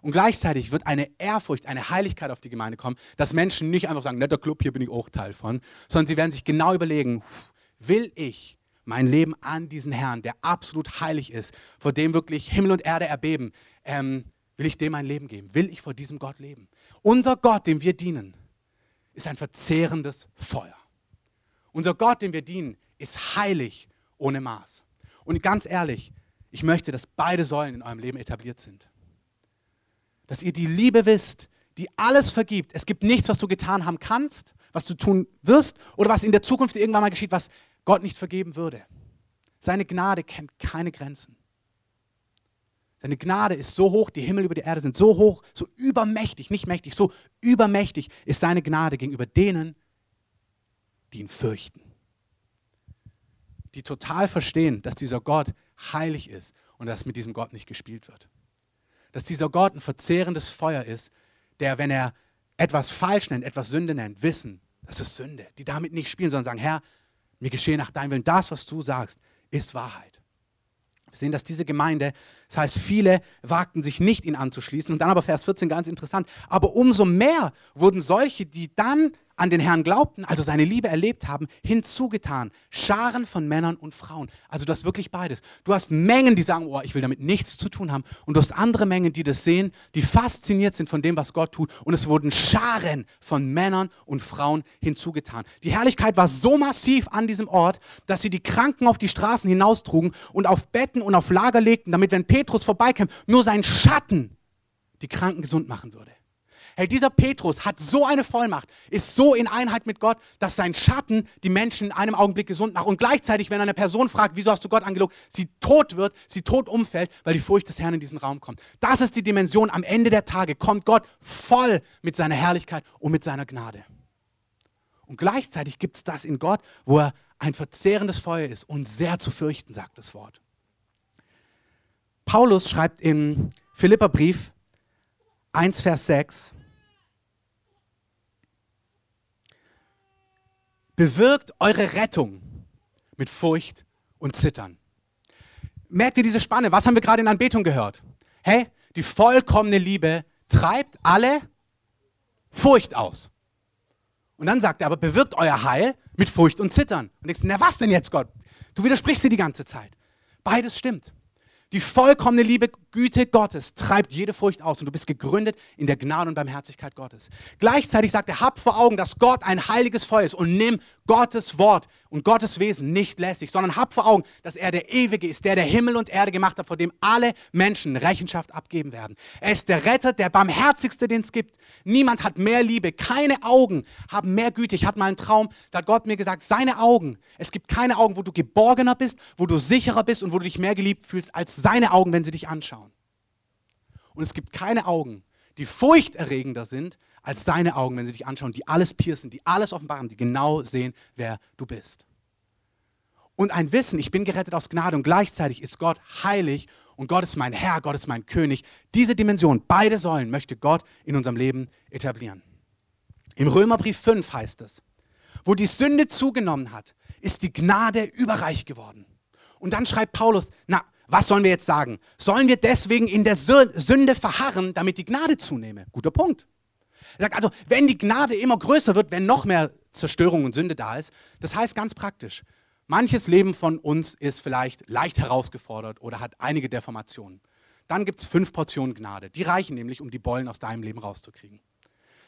Und gleichzeitig wird eine Ehrfurcht, eine Heiligkeit auf die Gemeinde kommen, dass Menschen nicht einfach sagen, netter Club, hier bin ich auch Teil von, sondern sie werden sich genau überlegen, will ich mein Leben an diesen Herrn, der absolut heilig ist, vor dem wirklich Himmel und Erde erbeben, ähm, will ich dem mein Leben geben? Will ich vor diesem Gott leben? Unser Gott, dem wir dienen, ist ein verzehrendes Feuer. Unser Gott, dem wir dienen, ist heilig ohne Maß. Und ganz ehrlich, ich möchte, dass beide Säulen in eurem Leben etabliert sind. Dass ihr die Liebe wisst, die alles vergibt. Es gibt nichts, was du getan haben kannst, was du tun wirst oder was in der Zukunft irgendwann mal geschieht, was Gott nicht vergeben würde. Seine Gnade kennt keine Grenzen. Seine Gnade ist so hoch, die Himmel über die Erde sind so hoch, so übermächtig, nicht mächtig, so übermächtig ist seine Gnade gegenüber denen, die ihn fürchten. Die total verstehen, dass dieser Gott heilig ist und dass mit diesem Gott nicht gespielt wird. Dass dieser Gott ein verzehrendes Feuer ist, der, wenn er etwas falsch nennt, etwas Sünde nennt, wissen, das ist Sünde. Die damit nicht spielen, sondern sagen, Herr, mir geschehe nach deinem Willen. Das, was du sagst, ist Wahrheit. Wir sehen, dass diese Gemeinde Das heißt, viele wagten sich nicht, ihn anzuschließen. Und dann aber Vers 14, ganz interessant. Aber umso mehr wurden solche, die dann an den Herrn glaubten, also seine Liebe erlebt haben, hinzugetan. Scharen von Männern und Frauen. Also du hast wirklich beides. Du hast Mengen, die sagen, oh, ich will damit nichts zu tun haben. Und du hast andere Mengen, die das sehen, die fasziniert sind von dem, was Gott tut. Und es wurden Scharen von Männern und Frauen hinzugetan. Die Herrlichkeit war so massiv an diesem Ort, dass sie die Kranken auf die Straßen hinaustrugen und auf Betten und auf Lager legten, damit, wenn Petrus vorbeikam, nur sein Schatten die Kranken gesund machen würde. Hey, dieser Petrus hat so eine Vollmacht, ist so in Einheit mit Gott, dass sein Schatten die Menschen in einem Augenblick gesund macht. Und gleichzeitig, wenn eine Person fragt, wieso hast du Gott angelogen, sie tot wird, sie tot umfällt, weil die Furcht des Herrn in diesen Raum kommt. Das ist die Dimension. Am Ende der Tage kommt Gott voll mit seiner Herrlichkeit und mit seiner Gnade. Und gleichzeitig gibt es das in Gott, wo er ein verzehrendes Feuer ist und sehr zu fürchten, sagt das Wort. Paulus schreibt im Philipperbrief 1, Vers 6, bewirkt eure Rettung mit Furcht und Zittern. Merkt ihr diese Spanne? Was haben wir gerade in Anbetung gehört? Hey, die vollkommene Liebe treibt alle Furcht aus. Und dann sagt er aber, bewirkt euer Deil mit Furcht und Zittern. Und denkst, na was denn jetzt, Gott? Du widersprichst dir die ganze Zeit. Beides stimmt. Die vollkommene Liebe, Güte Gottes treibt jede Furcht aus und du bist gegründet in der Gnade und Barmherzigkeit Gottes. Gleichzeitig sagt er, hab vor Augen, dass Gott ein heiliges Feuer ist und nimm Gottes Wort und Gottes Wesen nicht lässig, sondern hab vor Augen, dass er der Ewige ist, der der Himmel und Erde gemacht hat, vor dem alle Menschen Rechenschaft abgeben werden. Er ist der Retter, der barmherzigste, den es gibt. Niemand hat mehr Liebe, keine Augen haben mehr Güte. Ich hatte mal einen Traum, da hat Gott mir gesagt, seine Augen, es gibt keine Augen, wo du geborgener bist, wo du sicherer bist und wo du dich mehr geliebt fühlst als seine Augen, wenn sie dich anschauen. Und es gibt keine Augen, die furchterregender sind als seine Augen, wenn sie dich anschauen, die alles piercen, die alles offenbaren, die genau sehen, wer du bist. Und ein Wissen, ich bin gerettet aus Gnade und gleichzeitig ist Gott heilig und Gott ist mein Herr, Gott ist mein König. Diese Dimension, beide Säulen möchte Gott in unserem Leben etablieren. Im Römerbrief 5 heißt es, wo die Sünde zugenommen hat, ist die Gnade überreich geworden. Und dann schreibt Paulus, na, was sollen wir jetzt sagen? Sollen wir deswegen in der Sünde verharren, damit die Gnade zunehme? Guter Punkt. Er sagt also, wenn die Gnade immer größer wird, wenn noch mehr Zerstörung und Sünde da ist, das heißt ganz praktisch, manches Leben von uns ist vielleicht leicht herausgefordert oder hat einige Deformationen. Dann gibt es fünf Portionen Gnade. Die reichen nämlich, um die Bollen aus deinem Leben rauszukriegen.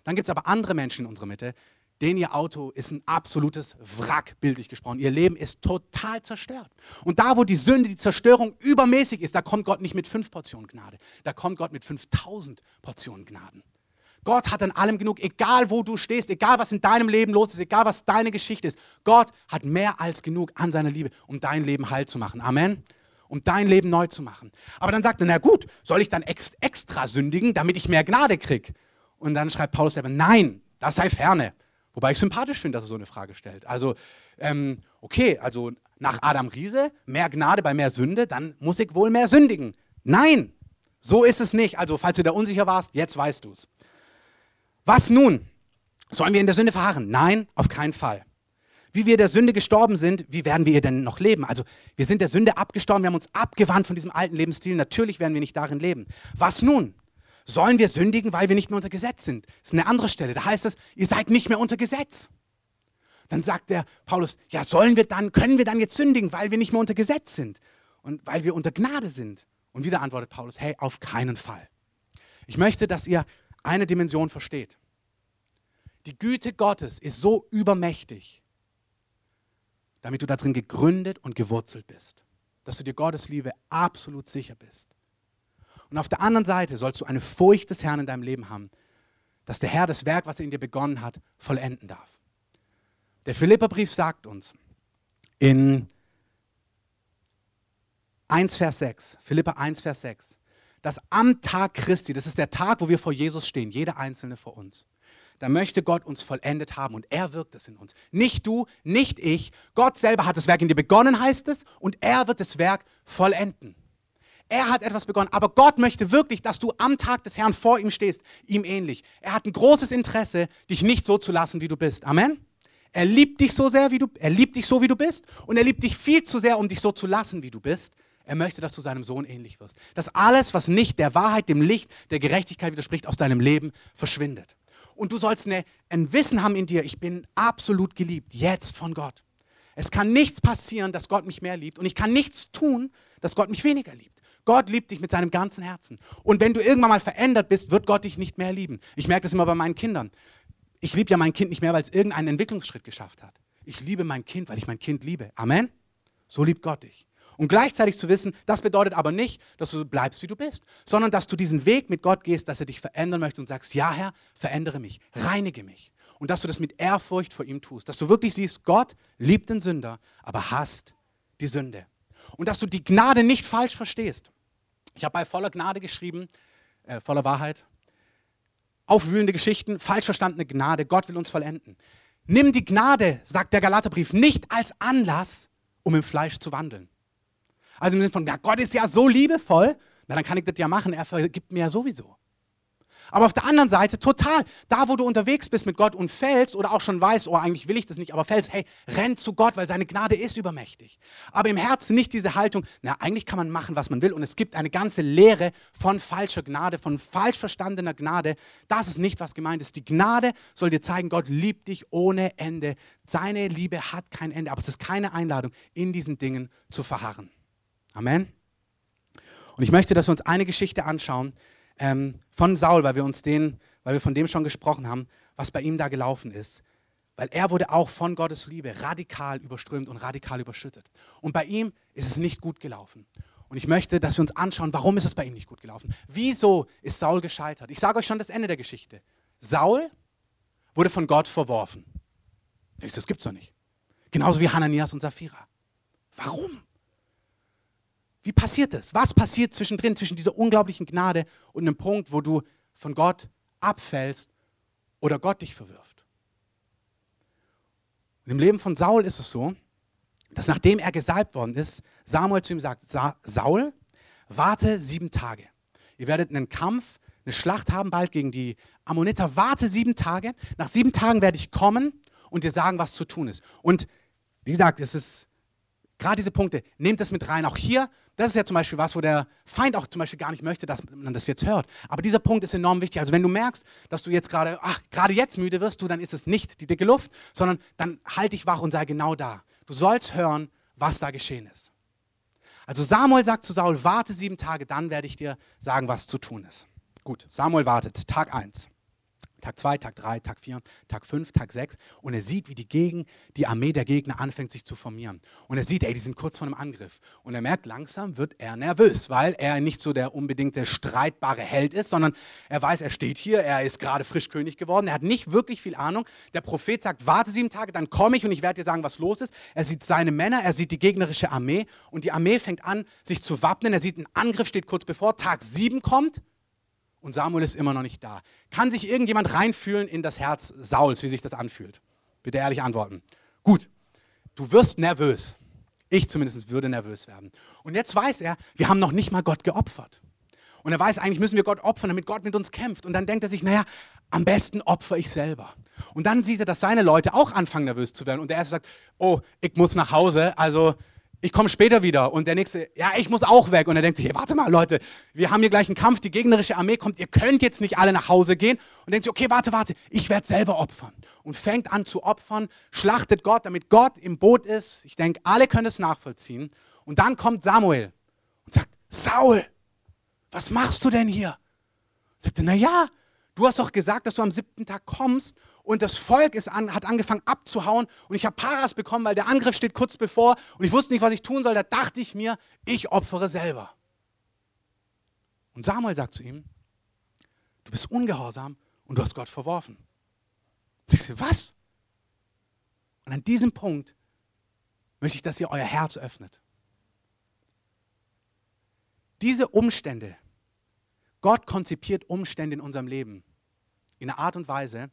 Dann gibt es aber andere Menschen in unserer Mitte, denen ihr Auto ist ein absolutes Wrack, bildlich gesprochen. Ihr Leben ist total zerstört. Und da, wo die Sünde, die Zerstörung übermäßig ist, da kommt Gott nicht mit fünf Portionen Gnade. Da kommt Gott mit 5000 Portionen Gnaden. Gott hat an allem genug, egal wo du stehst, egal was in deinem Leben los ist, egal was deine Geschichte ist. Gott hat mehr als genug an seiner Liebe, um dein Leben heil zu machen. Amen. Um dein Leben neu zu machen. Aber dann sagt er, na gut, soll ich dann extra sündigen, damit ich mehr Gnade kriege? Und dann schreibt Paulus selber, nein, das sei ferne. Wobei ich sympathisch finde, dass er so eine Frage stellt. Also, ähm, okay, also nach Adam Riese, mehr Gnade bei mehr Sünde, dann muss ich wohl mehr sündigen. Nein, so ist es nicht. Also, falls du da unsicher warst, jetzt weißt du es. Was nun? Sollen wir in der Sünde verharren? Nein, auf keinen Fall. Wie wir der Sünde gestorben sind, wie werden wir ihr denn noch leben? Also, wir sind der Sünde abgestorben, wir haben uns abgewandt von diesem alten Lebensstil. Natürlich werden wir nicht darin leben. Was nun? Sollen wir sündigen, weil wir nicht mehr unter Gesetz sind? Das ist eine andere Stelle. Da heißt es, ihr seid nicht mehr unter Gesetz. Dann sagt der Paulus, ja, sollen wir dann, können wir dann jetzt sündigen, weil wir nicht mehr unter Gesetz sind und weil wir unter Gnade sind? Und wieder antwortet Paulus, hey, auf keinen Fall. Ich möchte, dass ihr eine Dimension versteht. Die Güte Gottes ist so übermächtig, damit du darin gegründet und gewurzelt bist, dass du dir Gottes Liebe absolut sicher bist. Und auf der anderen Seite sollst du eine Furcht des Herrn in deinem Leben haben, dass der Herr das Werk, was er in dir begonnen hat, vollenden darf. Der Philipperbrief sagt uns in 1 Vers 6, Philippa 1 Vers 6, dass am Tag Christi, das ist der Tag, wo wir vor Jesus stehen, jeder einzelne vor uns, da möchte Gott uns vollendet haben und er wirkt es in uns. Nicht du, nicht ich. Gott selber hat das Werk in dir begonnen, heißt es, und er wird das Werk vollenden. Er hat etwas begonnen, aber Gott möchte wirklich, dass du am Tag des Herrn vor ihm stehst, ihm ähnlich. Er hat ein großes Interesse, dich nicht so zu lassen, wie du bist. Amen. Er liebt dich so sehr, wie du, er liebt dich so, wie du bist, und er liebt dich viel zu sehr, um dich so zu lassen, wie du bist. Er möchte, dass du seinem Sohn ähnlich wirst. Dass alles, was nicht der Wahrheit, dem Licht, der Gerechtigkeit widerspricht, aus deinem Leben verschwindet. Und du sollst eine, ein Wissen haben in dir, ich bin absolut geliebt, jetzt von Gott. Es kann nichts passieren, dass Gott mich mehr liebt. Und ich kann nichts tun, dass Gott mich weniger liebt. Gott liebt dich mit seinem ganzen Herzen. Und wenn du irgendwann mal verändert bist, wird Gott dich nicht mehr lieben. Ich merke das immer bei meinen Kindern. Ich liebe ja mein Kind nicht mehr, weil es irgendeinen Entwicklungsschritt geschafft hat. Ich liebe mein Kind, weil ich mein Kind liebe. Amen. So liebt Gott dich. Und gleichzeitig zu wissen, das bedeutet aber nicht, dass du bleibst, wie du bist, sondern dass du diesen Weg mit Gott gehst, dass er dich verändern möchte und sagst, ja Herr, verändere mich, reinige mich. Und dass du das mit Ehrfurcht vor ihm tust, dass du wirklich siehst, Gott liebt den Sünder, aber hasst die Sünde. Und dass du die Gnade nicht falsch verstehst. Ich habe bei voller Gnade geschrieben, äh, voller Wahrheit, aufwühlende Geschichten, falsch verstandene Gnade, Gott will uns vollenden. Nimm die Gnade, sagt der Galaterbrief, nicht als Anlass, um im Fleisch zu wandeln. Also im Sinne von, ja, Gott ist ja so liebevoll, na, dann kann ich das ja machen, er vergibt mir ja sowieso. Aber auf der anderen Seite, total, da wo du unterwegs bist mit Gott und fällst oder auch schon weißt, oh, eigentlich will ich das nicht, aber fällst, hey, renn zu Gott, weil seine Gnade ist übermächtig. Aber im Herzen nicht diese Haltung, na, eigentlich kann man machen, was man will. Und es gibt eine ganze Lehre von falscher Gnade, von falsch verstandener Gnade. Das ist nicht, was gemeint ist. Die Gnade soll dir zeigen, Gott liebt dich ohne Ende. Seine Liebe hat kein Ende. Aber es ist keine Einladung, in diesen Dingen zu verharren. Amen. Und ich möchte, dass wir uns eine Geschichte anschauen ähm, von Saul, weil wir uns den, weil wir von dem schon gesprochen haben, was bei ihm da gelaufen ist. Weil er wurde auch von Gottes Liebe radikal überströmt und radikal überschüttet. Und bei ihm ist es nicht gut gelaufen. Und ich möchte, dass wir uns anschauen, warum ist es bei ihm nicht gut gelaufen? Wieso ist Saul gescheitert? Ich sage euch schon das Ende der Geschichte. Saul wurde von Gott verworfen. Das gibt es doch nicht. Genauso wie Hananias und Sapphira. Warum? Wie passiert das? Was passiert zwischendrin, zwischen dieser unglaublichen Gnade und einem Punkt, wo du von Gott abfällst oder Gott dich verwirft? Und im Leben von Saul ist es so, dass nachdem er gesalbt worden ist, Samuel zu ihm sagt, Sa Saul, warte sieben Tage. Ihr werdet einen Kampf, eine Schlacht haben bald gegen die Ammoniter. Warte sieben Tage. Nach sieben Tagen werde ich kommen und dir sagen, was zu tun ist. Und wie gesagt, es ist Gerade diese Punkte, nehmt das mit rein. Auch hier, das ist ja zum Beispiel was, wo der Feind auch zum Beispiel gar nicht möchte, dass man das jetzt hört. Aber dieser Punkt ist enorm wichtig. Also wenn du merkst, dass du jetzt gerade, ach, gerade jetzt müde wirst, du, dann ist es nicht die dicke Luft, sondern dann halt dich wach und sei genau da. Du sollst hören, was da geschehen ist. Also Samuel sagt zu Saul, warte sieben Tage, dann werde ich dir sagen, was zu tun ist. Gut, Samuel wartet, Tag 1. Tag 2, Tag 3, Tag 4, Tag 5, Tag 6 und er sieht, wie die, Gegen, die Armee der Gegner anfängt sich zu formieren. Und er sieht, ey, die sind kurz vor einem Angriff. Und er merkt, langsam wird er nervös, weil er nicht so der unbedingte streitbare Held ist, sondern er weiß, er steht hier, er ist gerade frisch König geworden, er hat nicht wirklich viel Ahnung. Der Prophet sagt, warte sieben Tage, dann komme ich und ich werde dir sagen, was los ist. Er sieht seine Männer, er sieht die gegnerische Armee und die Armee fängt an, sich zu wappnen. Er sieht, ein Angriff steht kurz bevor, Tag 7 kommt und Samuel ist immer noch nicht da. Kann sich irgendjemand reinfühlen in das Herz Sauls, wie sich das anfühlt? Bitte ehrlich antworten. Gut, du wirst nervös. Ich zumindest würde nervös werden. Und jetzt weiß er, wir haben noch nicht mal Gott geopfert. Und er weiß, eigentlich müssen wir Gott opfern, damit Gott mit uns kämpft. Und dann denkt er sich, naja, am besten opfer ich selber. Und dann sieht er, dass seine Leute auch anfangen, nervös zu werden. Und der erste sagt, oh, ich muss nach Hause, also ich komme später wieder. Und der nächste, ja, ich muss auch weg. Und er denkt sich, hey, warte mal, Leute, wir haben hier gleich einen Kampf, die gegnerische Armee kommt, ihr könnt jetzt nicht alle nach Hause gehen. Und denkt sich, okay, warte, warte, ich werde selber opfern. Und fängt an zu opfern, schlachtet Gott, damit Gott im Boot ist. Ich denke, alle können es nachvollziehen. Und dann kommt Samuel und sagt, Saul, was machst du denn hier? Sagt er, na ja, du hast doch gesagt, dass du am siebten Tag kommst und das Volk ist an, hat angefangen abzuhauen und ich habe Paras bekommen, weil der Angriff steht kurz bevor und ich wusste nicht, was ich tun soll. Da dachte ich mir, ich opfere selber. Und Samuel sagt zu ihm, du bist ungehorsam und du hast Gott verworfen. Und ich sage, was? Und an diesem Punkt möchte ich, dass ihr euer Herz öffnet. Diese Umstände, Gott konzipiert Umstände in unserem Leben in einer Art und Weise,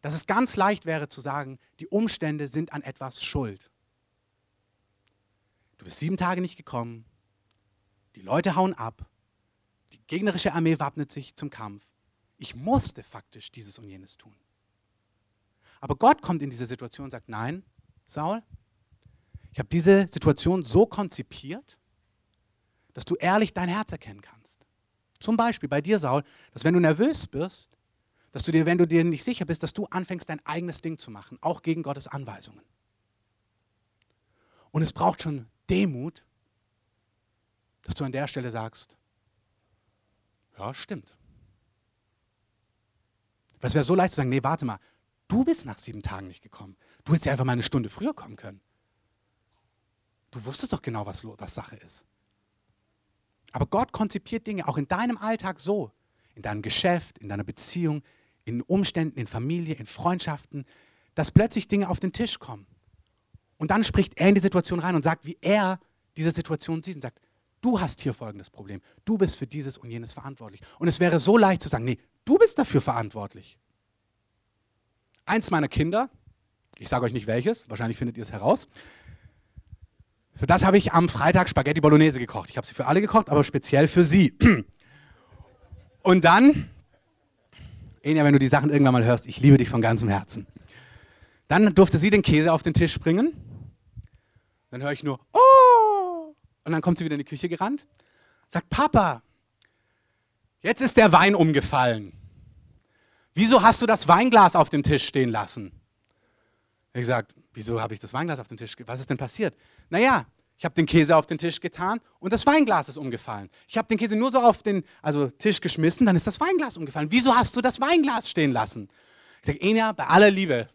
dass es ganz leicht wäre zu sagen, die Umstände sind an etwas schuld. Du bist sieben Tage nicht gekommen, die Leute hauen ab, die gegnerische Armee wappnet sich zum Kampf. Ich musste faktisch dieses und jenes tun. Aber Gott kommt in diese Situation und sagt, nein, Saul, ich habe diese Situation so konzipiert, dass du ehrlich dein Herz erkennen kannst. Zum Beispiel bei dir, Saul, dass wenn du nervös bist, dass du dir, wenn du dir nicht sicher bist, dass du anfängst, dein eigenes Ding zu machen, auch gegen Gottes Anweisungen. Und es braucht schon Demut, dass du an der Stelle sagst, ja, stimmt. Weil es wäre so leicht zu sagen, nee, warte mal, du bist nach sieben Tagen nicht gekommen. Du hättest ja einfach mal eine Stunde früher kommen können. Du wusstest doch genau, was, was Sache ist. Aber Gott konzipiert Dinge auch in deinem Alltag so, in deinem Geschäft, in deiner Beziehung, in Umständen, in Familie, in Freundschaften, dass plötzlich Dinge auf den Tisch kommen. Und dann spricht er in die Situation rein und sagt, wie er diese Situation sieht und sagt, du hast hier folgendes Problem. Du bist für dieses und jenes verantwortlich. Und es wäre so leicht zu sagen, nee, du bist dafür verantwortlich. Eins meiner Kinder, ich sage euch nicht welches, wahrscheinlich findet ihr es heraus, für das habe ich am Freitag Spaghetti Bolognese gekocht. Ich habe sie für alle gekocht, aber speziell für sie. (clears throat) Und dann, Enya, wenn du die Sachen irgendwann mal hörst, ich liebe dich von ganzem Herzen. Dann durfte sie den Käse auf den Tisch bringen. Dann höre ich nur, oh! Und dann kommt sie wieder in die Küche gerannt, sagt, Papa, jetzt ist der Wein umgefallen. Wieso hast du das Weinglas auf dem Tisch stehen lassen? Ich gesagt, wieso habe ich das Weinglas auf dem Tisch? Was ist denn passiert? Naja, ich habe den Käse auf den Tisch getan und das Weinglas ist umgefallen. Ich habe den Käse nur so auf den also Tisch geschmissen, dann ist das Weinglas umgefallen. Wieso hast du das Weinglas stehen lassen? Ich sage, Enya, bei aller Liebe,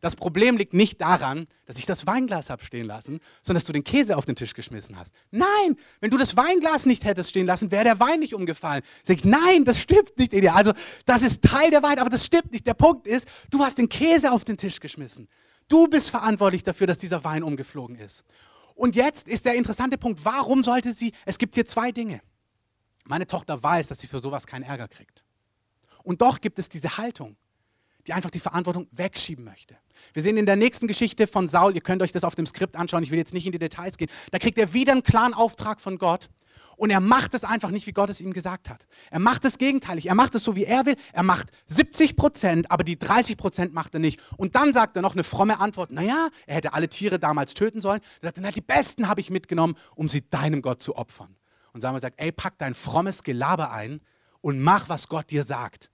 das Problem liegt nicht daran, dass ich das Weinglas habe stehen lassen, sondern dass du den Käse auf den Tisch geschmissen hast. Nein, wenn du das Weinglas nicht hättest stehen lassen, wäre der Wein nicht umgefallen. Ich, nein, das stimmt nicht, Enya. Also, das ist Teil der Wahrheit, aber das stimmt nicht. Der Punkt ist, du hast den Käse auf den Tisch geschmissen. Du bist verantwortlich dafür, dass dieser Wein umgeflogen ist. Und jetzt ist der interessante Punkt, warum sollte sie, es gibt hier zwei Dinge. Meine Tochter weiß, dass sie für sowas keinen Ärger kriegt. Und doch gibt es diese Haltung, die einfach die Verantwortung wegschieben möchte. Wir sehen in der nächsten Geschichte von Saul, ihr könnt euch das auf dem Skript anschauen, ich will jetzt nicht in die Details gehen, da kriegt er wieder einen klaren Auftrag von Gott und er macht es einfach nicht, wie Gott es ihm gesagt hat. Er macht es gegenteilig. Er macht es so, wie er will. Er macht 70 Prozent, aber die 30 Prozent macht er nicht. Und dann sagt er noch eine fromme Antwort. Naja, er hätte alle Tiere damals töten sollen. Er sagt, na, die Besten habe ich mitgenommen, um sie deinem Gott zu opfern. Und Samuel sagt, ey, pack dein frommes Gelaber ein und mach, was Gott dir sagt.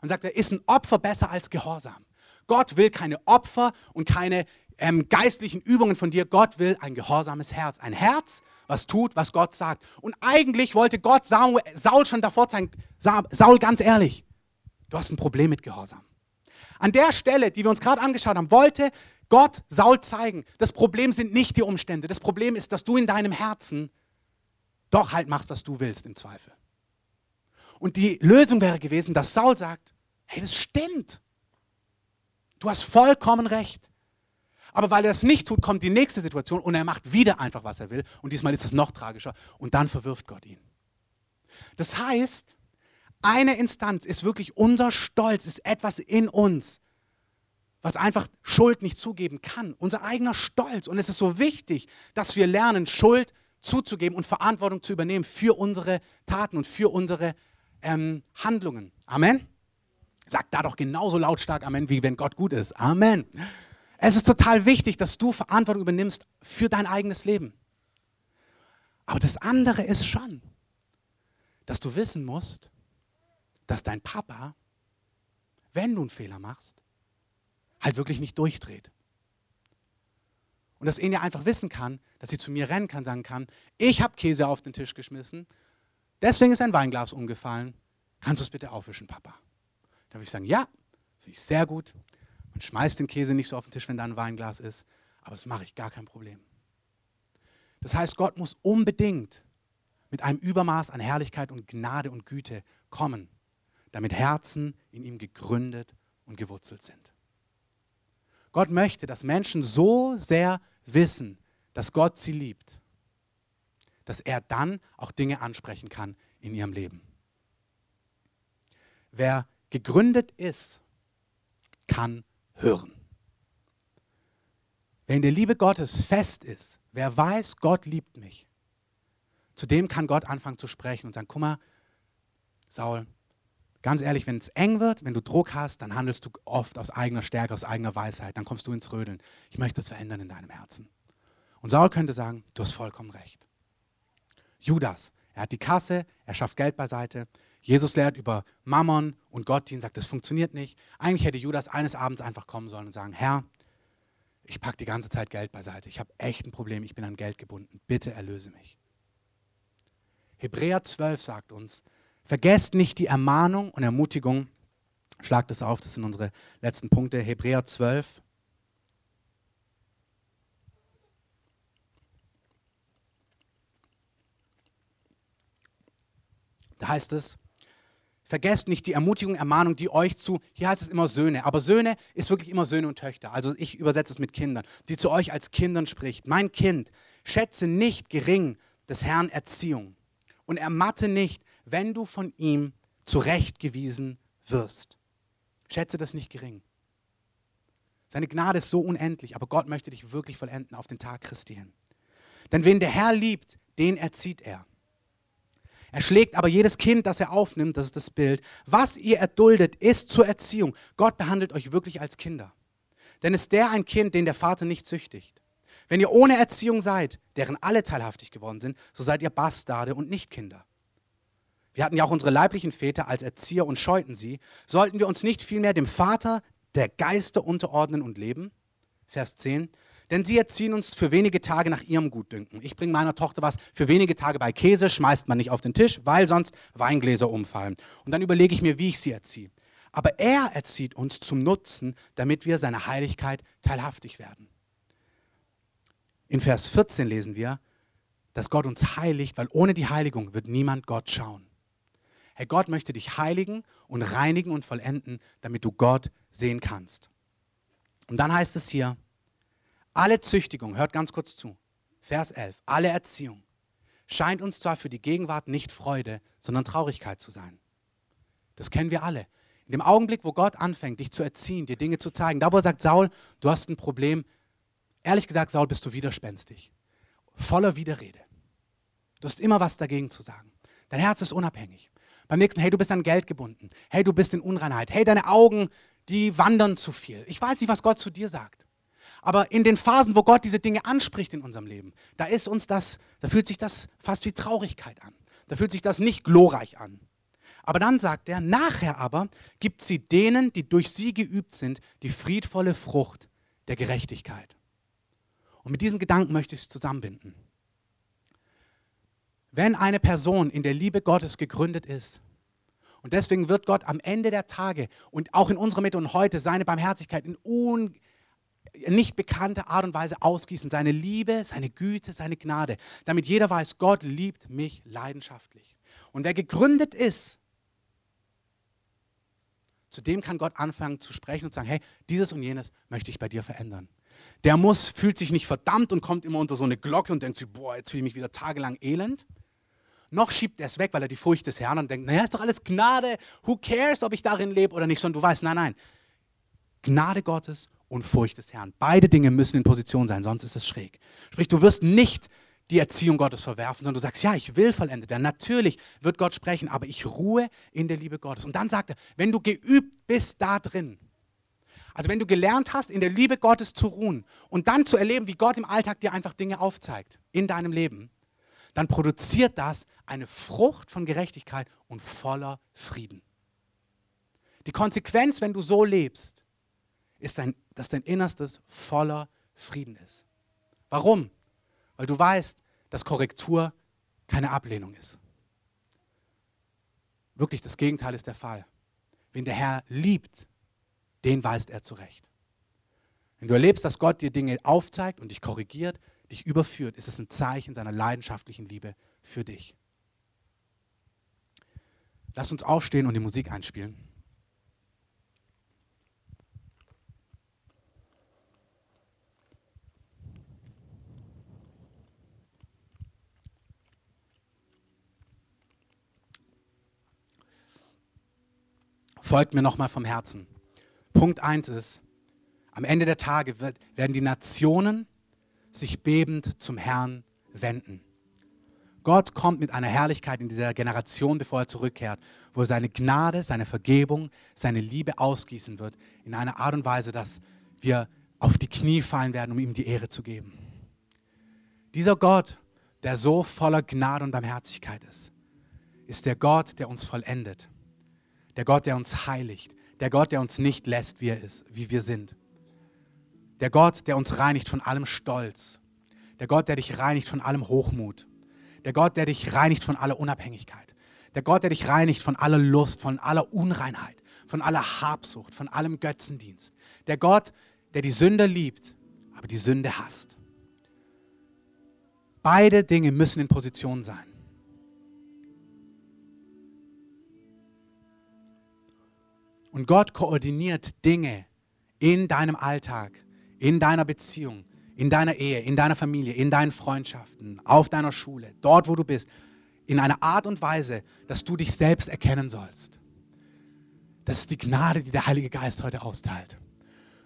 Und sagt, er ist ein Opfer besser als Gehorsam. Gott will keine Opfer und keine ähm, geistlichen Übungen von dir. Gott will ein gehorsames Herz. Ein Herz, was tut, was Gott sagt. Und eigentlich wollte Gott Saul, Saul schon davor zeigen, Saul, ganz ehrlich, du hast ein Problem mit Gehorsam. An der Stelle, die wir uns gerade angeschaut haben, wollte Gott Saul zeigen, das Problem sind nicht die Umstände. Das Problem ist, dass du in deinem Herzen doch halt machst, was du willst im Zweifel. Und die Lösung wäre gewesen, dass Saul sagt, hey, das stimmt. Du hast vollkommen recht. Aber weil er es nicht tut, kommt die nächste Situation und er macht wieder einfach, was er will. Und diesmal ist es noch tragischer. Und dann verwirft Gott ihn. Das heißt, eine Instanz ist wirklich unser Stolz, ist etwas in uns, was einfach Schuld nicht zugeben kann. Unser eigener Stolz. Und es ist so wichtig, dass wir lernen, Schuld zuzugeben und Verantwortung zu übernehmen für unsere Taten und für unsere ähm, Handlungen. Amen. Sagt da doch genauso lautstark Amen, wie wenn Gott gut ist. Amen. Es ist total wichtig, dass du Verantwortung übernimmst für dein eigenes Leben. Aber das andere ist schon, dass du wissen musst, dass dein Papa, wenn du einen Fehler machst, halt wirklich nicht durchdreht. Und dass er einfach wissen kann, dass sie zu mir rennen kann, sagen kann, ich habe Käse auf den Tisch geschmissen, deswegen ist ein Weinglas umgefallen, kannst du es bitte aufwischen, Papa? Da würde ich sagen, ja, finde ich sehr gut, und schmeißt den Käse nicht so auf den Tisch, wenn da ein Weinglas ist. Aber das mache ich gar kein Problem. Das heißt, Gott muss unbedingt mit einem Übermaß an Herrlichkeit und Gnade und Güte kommen, damit Herzen in ihm gegründet und gewurzelt sind. Gott möchte, dass Menschen so sehr wissen, dass Gott sie liebt, dass er dann auch Dinge ansprechen kann in ihrem Leben. Wer gegründet ist, kann hören. Wenn die Liebe Gottes fest ist, wer weiß, Gott liebt mich, zu dem kann Gott anfangen zu sprechen und sagen, guck mal, Saul, ganz ehrlich, wenn es eng wird, wenn du Druck hast, dann handelst du oft aus eigener Stärke, aus eigener Weisheit, dann kommst du ins Rödeln. Ich möchte das verändern in deinem Herzen. Und Saul könnte sagen, du hast vollkommen recht. Judas, Er hat die Kasse, er schafft Geld beiseite. Jesus lehrt über Mammon und Gott, die sagt, das funktioniert nicht. Eigentlich hätte Judas eines Abends einfach kommen sollen und sagen, Herr, ich packe die ganze Zeit Geld beiseite. Ich habe echt ein Problem, ich bin an Geld gebunden. Bitte erlöse mich. Hebräer 12 sagt uns, vergesst nicht die Ermahnung und Ermutigung. Schlagt es auf, das sind unsere letzten Punkte. Hebräer 12. Da heißt es, vergesst nicht die Ermutigung, Ermahnung, die euch zu, hier heißt es immer Söhne, aber Söhne ist wirklich immer Söhne und Töchter. Also ich übersetze es mit Kindern, die zu euch als Kindern spricht. Mein Kind, schätze nicht gering des Herrn Erziehung und ermatte nicht, wenn du von ihm zurechtgewiesen wirst. Schätze das nicht gering. Seine Gnade ist so unendlich, aber Gott möchte dich wirklich vollenden auf den Tag Christi hin. Denn wen der Herr liebt, den erzieht er. Er schlägt aber jedes Kind, das er aufnimmt, das ist das Bild. Was ihr erduldet, ist zur Erziehung. Gott behandelt euch wirklich als Kinder. Denn ist der ein Kind, den der Vater nicht züchtigt? Wenn ihr ohne Erziehung seid, deren alle teilhaftig geworden sind, so seid ihr Bastarde und nicht Kinder. Wir hatten ja auch unsere leiblichen Väter als Erzieher und scheuten sie. Sollten wir uns nicht vielmehr dem Vater der Geister unterordnen und leben? Vers 10. Denn sie erziehen uns für wenige Tage nach ihrem Gutdünken. Ich bringe meiner Tochter was für wenige Tage bei Käse, schmeißt man nicht auf den Tisch, weil sonst Weingläser umfallen. Und dann überlege ich mir, wie ich sie erziehe. Aber er erzieht uns zum Nutzen, damit wir seiner Heiligkeit teilhaftig werden. In Vers 14 lesen wir, dass Gott uns heiligt, weil ohne die Heiligung wird niemand Gott schauen. Herr Gott möchte dich heiligen und reinigen und vollenden, damit du Gott sehen kannst. Und dann heißt es hier, alle Züchtigung, hört ganz kurz zu, Vers 11, alle Erziehung scheint uns zwar für die Gegenwart nicht Freude, sondern Traurigkeit zu sein. Das kennen wir alle. In dem Augenblick, wo Gott anfängt, dich zu erziehen, dir Dinge zu zeigen, da wo er sagt, Saul, du hast ein Problem, ehrlich gesagt, Saul, bist du widerspenstig, voller Widerrede. Du hast immer was dagegen zu sagen. Dein Herz ist unabhängig. Beim nächsten, hey, du bist an Geld gebunden. Hey, du bist in Unreinheit. Hey, deine Augen, die wandern zu viel. Ich weiß nicht, was Gott zu dir sagt. Aber in den Phasen, wo Gott diese Dinge anspricht in unserem Leben, da ist uns das, da fühlt sich das fast wie Traurigkeit an. Da fühlt sich das nicht glorreich an. Aber dann sagt er, nachher aber gibt sie denen, die durch sie geübt sind, die friedvolle Frucht der Gerechtigkeit. Und mit diesen Gedanken möchte ich es zusammenbinden. Wenn eine Person in der Liebe Gottes gegründet ist, und deswegen wird Gott am Ende der Tage und auch in unserer Mitte und heute seine Barmherzigkeit in un nicht bekannte Art und Weise ausgießen. Seine Liebe, seine Güte, seine Gnade. Damit jeder weiß, Gott liebt mich leidenschaftlich. Und wer gegründet ist, zu dem kann Gott anfangen zu sprechen und sagen, hey, dieses und jenes möchte ich bei dir verändern. Der muss, fühlt sich nicht verdammt und kommt immer unter so eine Glocke und denkt sich, boah, jetzt fühle ich mich wieder tagelang elend. Noch schiebt er es weg, weil er die Furcht des Herrn und denkt, naja, ist doch alles Gnade, who cares, ob ich darin lebe oder nicht, sondern du weißt, nein, nein, Gnade Gottes und Furcht des Herrn. Beide Dinge müssen in Position sein, sonst ist es schräg. Sprich, du wirst nicht die Erziehung Gottes verwerfen, sondern du sagst, ja, ich will vollendet werden. Natürlich wird Gott sprechen, aber ich ruhe in der Liebe Gottes. Und dann sagt er, wenn du geübt bist da drin, also wenn du gelernt hast, in der Liebe Gottes zu ruhen und dann zu erleben, wie Gott im Alltag dir einfach Dinge aufzeigt in deinem Leben, dann produziert das eine Frucht von Gerechtigkeit und voller Frieden. Die Konsequenz, wenn du so lebst, ist, dein, dass dein Innerstes voller Frieden ist. Warum? Weil du weißt, dass Korrektur keine Ablehnung ist. Wirklich, das Gegenteil ist der Fall. Wen der Herr liebt, den weist er zurecht. Wenn du erlebst, dass Gott dir Dinge aufzeigt und dich korrigiert, dich überführt, ist es ein Zeichen seiner leidenschaftlichen Liebe für dich. Lass uns aufstehen und die Musik einspielen. Folgt mir nochmal vom Herzen. Punkt 1 ist, am Ende der Tage wird, werden die Nationen sich bebend zum Herrn wenden. Gott kommt mit einer Herrlichkeit in dieser Generation, bevor er zurückkehrt, wo er seine Gnade, seine Vergebung, seine Liebe ausgießen wird, in einer Art und Weise, dass wir auf die Knie fallen werden, um ihm die Ehre zu geben. Dieser Gott der so voller Gnade und Barmherzigkeit ist, ist der Gott, der uns vollendet. Der Gott, der uns heiligt. Der Gott, der uns nicht lässt, wie er ist, wie wir sind. Der Gott, der uns reinigt von allem Stolz. Der Gott, der dich reinigt von allem Hochmut. Der Gott, der dich reinigt von aller Unabhängigkeit. Der Gott, der dich reinigt von aller Lust, von aller Unreinheit, von aller Habsucht, von allem Götzendienst. Der Gott, der die Sünde liebt, aber die Sünde hasst. Beide Dinge müssen in Position sein. Und Gott koordiniert Dinge in deinem Alltag, in deiner Beziehung, in deiner Ehe, in deiner Familie, in deinen Freundschaften, auf deiner Schule, dort, wo du bist, in einer Art und Weise, dass du dich selbst erkennen sollst. Das ist die Gnade, die der Heilige Geist heute austeilt.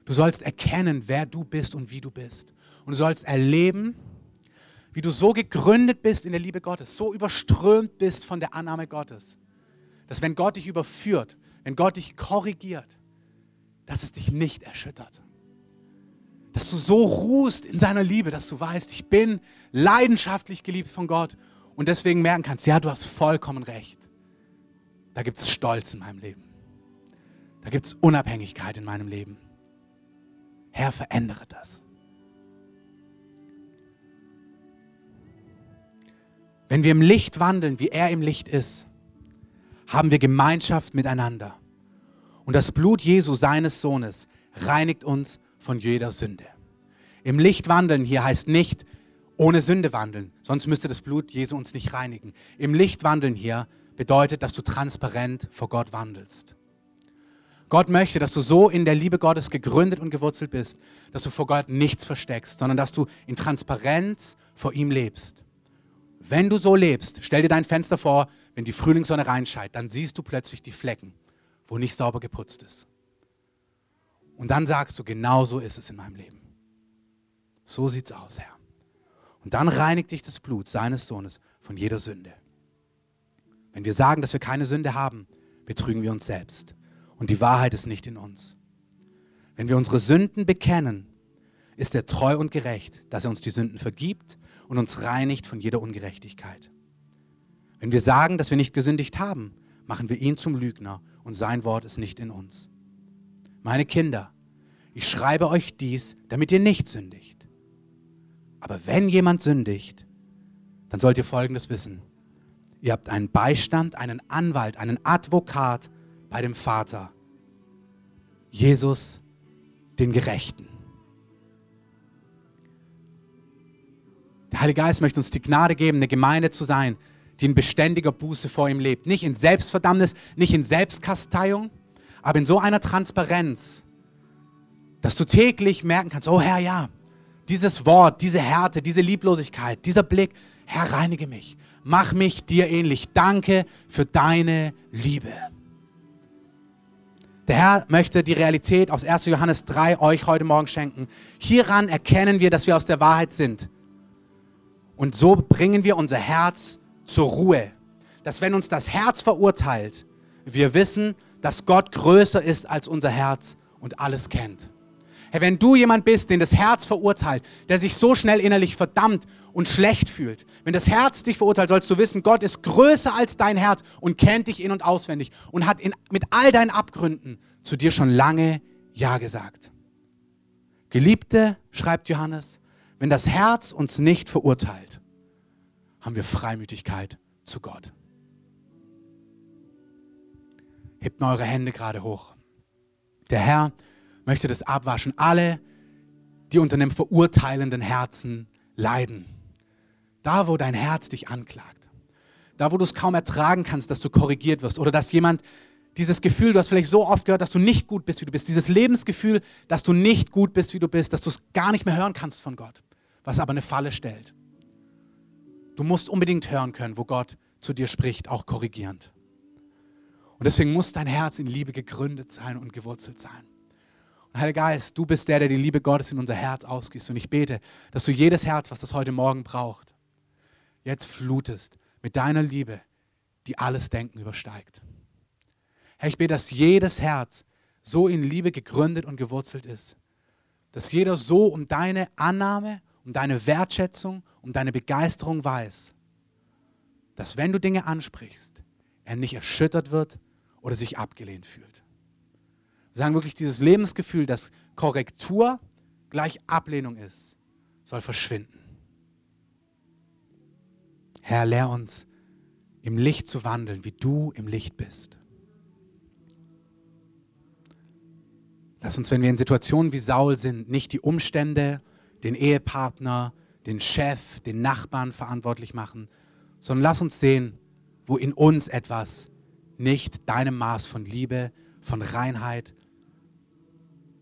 Du sollst erkennen, wer du bist und wie du bist. Und du sollst erleben, wie du so gegründet bist in der Liebe Gottes, so überströmt bist von der Annahme Gottes, dass wenn Gott dich überführt, wenn Gott dich korrigiert, dass es dich nicht erschüttert. Dass du so ruhst in seiner Liebe, dass du weißt, ich bin leidenschaftlich geliebt von Gott und deswegen merken kannst, ja, du hast vollkommen recht. Da gibt es Stolz in meinem Leben. Da gibt es Unabhängigkeit in meinem Leben. Herr, verändere das. Wenn wir im Licht wandeln, wie er im Licht ist, haben wir Gemeinschaft miteinander. Und das Blut Jesu, seines Sohnes, reinigt uns von jeder Sünde. Im Licht wandeln hier heißt nicht ohne Sünde wandeln, sonst müsste das Blut Jesu uns nicht reinigen. Im Licht wandeln hier bedeutet, dass du transparent vor Gott wandelst. Gott möchte, dass du so in der Liebe Gottes gegründet und gewurzelt bist, dass du vor Gott nichts versteckst, sondern dass du in Transparenz vor ihm lebst. Wenn du so lebst, stell dir dein Fenster vor, wenn die Frühlingssonne reinscheint, dann siehst du plötzlich die Flecken, wo nicht sauber geputzt ist. Und dann sagst du, genau so ist es in meinem Leben. So sieht's aus, Herr. Und dann reinigt dich das Blut seines Sohnes von jeder Sünde. Wenn wir sagen, dass wir keine Sünde haben, betrügen wir uns selbst. Und die Wahrheit ist nicht in uns. Wenn wir unsere Sünden bekennen, ist er treu und gerecht, dass er uns die Sünden vergibt und uns reinigt von jeder Ungerechtigkeit. Wenn wir sagen, dass wir nicht gesündigt haben, machen wir ihn zum Lügner und sein Wort ist nicht in uns. Meine Kinder, ich schreibe euch dies, damit ihr nicht sündigt. Aber wenn jemand sündigt, dann sollt ihr Folgendes wissen. Ihr habt einen Beistand, einen Anwalt, einen Advokat bei dem Vater. Jesus, den Gerechten. Der Heilige Geist möchte uns die Gnade geben, eine Gemeinde zu sein, die in beständiger Buße vor ihm lebt. Nicht in Selbstverdammnis, nicht in Selbstkasteiung, aber in so einer Transparenz, dass du täglich merken kannst, oh Herr, ja, dieses Wort, diese Härte, diese Lieblosigkeit, dieser Blick, Herr, reinige mich, mach mich dir ähnlich. Danke für deine Liebe. Der Herr möchte die Realität aus 1. Johannes 3 euch heute Morgen schenken. Hieran erkennen wir, dass wir aus der Wahrheit sind. Und so bringen wir unser Herz zur Ruhe. Dass wenn uns das Herz verurteilt, wir wissen, dass Gott größer ist als unser Herz und alles kennt. Herr, wenn du jemand bist, den das Herz verurteilt, der sich so schnell innerlich verdammt und schlecht fühlt, wenn das Herz dich verurteilt, sollst du wissen, Gott ist größer als dein Herz und kennt dich in und auswendig und hat in, mit all deinen Abgründen zu dir schon lange Ja gesagt. Geliebte, schreibt Johannes, wenn das Herz uns nicht verurteilt, haben wir Freimütigkeit zu Gott. Hebt mal eure Hände gerade hoch. Der Herr möchte das abwaschen. Alle, die unter einem verurteilenden Herzen leiden. Da, wo dein Herz dich anklagt. Da, wo du es kaum ertragen kannst, dass du korrigiert wirst. Oder dass jemand dieses Gefühl, du hast vielleicht so oft gehört, dass du nicht gut bist, wie du bist. Dieses Lebensgefühl, dass du nicht gut bist, wie du bist. Dass du es gar nicht mehr hören kannst von Gott was aber eine Falle stellt. Du musst unbedingt hören können, wo Gott zu dir spricht, auch korrigierend. Und deswegen muss dein Herz in Liebe gegründet sein und gewurzelt sein. Und Heiliger Geist, du bist der, der die Liebe Gottes in unser Herz ausgießt. Und ich bete, dass du jedes Herz, was das heute Morgen braucht, jetzt flutest mit deiner Liebe, die alles Denken übersteigt. Herr, ich bete, dass jedes Herz so in Liebe gegründet und gewurzelt ist, dass jeder so um deine Annahme um deine Wertschätzung, um deine Begeisterung weiß, dass wenn du Dinge ansprichst, er nicht erschüttert wird oder sich abgelehnt fühlt. Wir sagen wirklich, dieses Lebensgefühl, dass Korrektur gleich Ablehnung ist, soll verschwinden. Herr, lehr uns, im Licht zu wandeln, wie du im Licht bist. Lass uns, wenn wir in Situationen wie Saul sind, nicht die Umstände, den Ehepartner, den Chef, den Nachbarn verantwortlich machen, sondern lass uns sehen, wo in uns etwas nicht deinem Maß von Liebe, von Reinheit,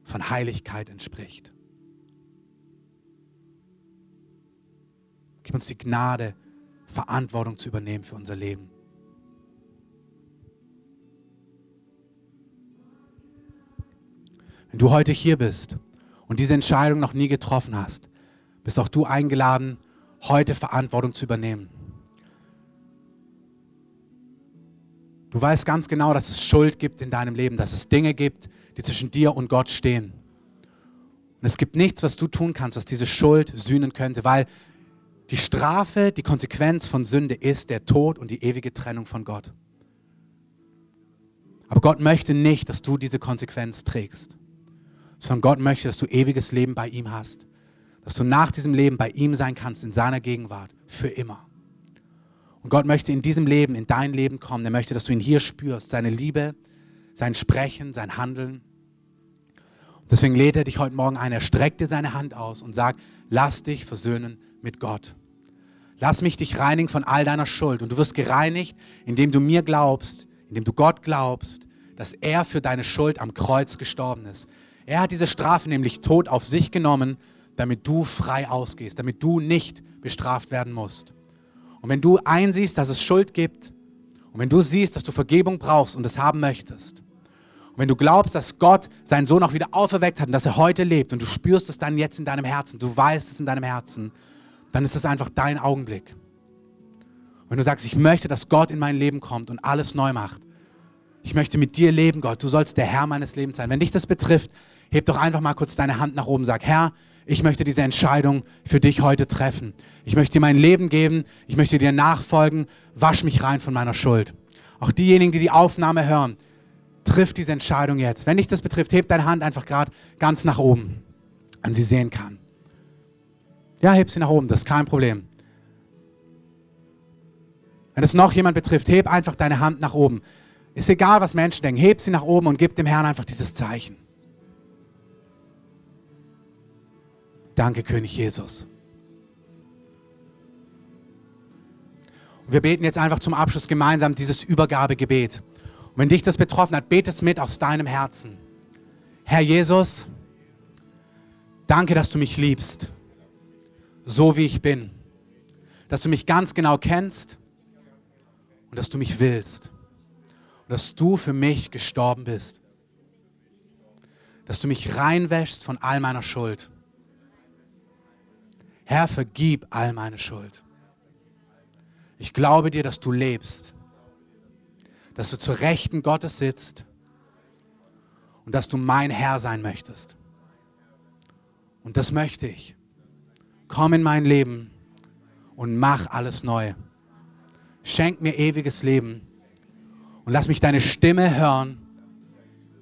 von Heiligkeit entspricht. Gib uns die Gnade, Verantwortung zu übernehmen für unser Leben. Wenn du heute hier bist und diese Entscheidung noch nie getroffen hast, bist auch du eingeladen, heute Verantwortung zu übernehmen. Du weißt ganz genau, dass es Schuld gibt in deinem Leben, dass es Dinge gibt, die zwischen dir und Gott stehen. Und es gibt nichts, was du tun kannst, was diese Schuld sühnen könnte, weil die Strafe, die Konsequenz von Sünde ist der Tod und die ewige Trennung von Gott. Aber Gott möchte nicht, dass du diese Konsequenz trägst sondern Gott möchte, dass du ewiges Leben bei ihm hast. Dass du nach diesem Leben bei ihm sein kannst, in seiner Gegenwart, für immer. Und Gott möchte in diesem Leben, in dein Leben kommen. Er möchte, dass du ihn hier spürst, seine Liebe, sein Sprechen, sein Handeln. Und deswegen lädt er dich heute Morgen ein. Er streckt dir seine Hand aus und sagt, lass dich versöhnen mit Gott. Lass mich dich reinigen von all deiner Schuld. Und du wirst gereinigt, indem du mir glaubst, indem du Gott glaubst, dass er für deine Schuld am Kreuz gestorben ist. Er hat diese Strafe nämlich Tod auf sich genommen, damit du frei ausgehst, damit du nicht bestraft werden musst. Und wenn du einsiehst, dass es Schuld gibt, und wenn du siehst, dass du Vergebung brauchst und es haben möchtest, und wenn du glaubst, dass Gott seinen Sohn auch wieder auferweckt hat und dass er heute lebt und du spürst es dann jetzt in deinem Herzen, du weißt es in deinem Herzen, dann ist es einfach dein Augenblick. Wenn du sagst, ich möchte, dass Gott in mein Leben kommt und alles neu macht, ich möchte mit dir leben, Gott. Du sollst der Herr meines Lebens sein. Wenn dich das betrifft, heb doch einfach mal kurz deine Hand nach oben. Sag, Herr, ich möchte diese Entscheidung für dich heute treffen. Ich möchte dir mein Leben geben. Ich möchte dir nachfolgen. Wasch mich rein von meiner Schuld. Auch diejenigen, die die Aufnahme hören, triff diese Entscheidung jetzt. Wenn dich das betrifft, heb deine Hand einfach gerade ganz nach oben, an sie sehen kann. Ja, heb sie nach oben, das ist kein Problem. Wenn es noch jemand betrifft, heb einfach deine Hand nach oben. Ist egal, was Menschen denken. Heb sie nach oben und gib dem Herrn einfach dieses Zeichen. Danke, König Jesus. Und wir beten jetzt einfach zum Abschluss gemeinsam dieses Übergabegebet. Und wenn dich das betroffen hat, bete es mit aus deinem Herzen. Herr Jesus, danke, dass du mich liebst, so wie ich bin. Dass du mich ganz genau kennst und dass du mich willst dass du für mich gestorben bist. Dass du mich reinwäschst von all meiner Schuld. Herr, vergib all meine Schuld. Ich glaube dir, dass du lebst, dass du zur Rechten Gottes sitzt und dass du mein Herr sein möchtest. Und das möchte ich. Komm in mein Leben und mach alles neu. Schenk mir ewiges Leben und lass mich deine Stimme hören.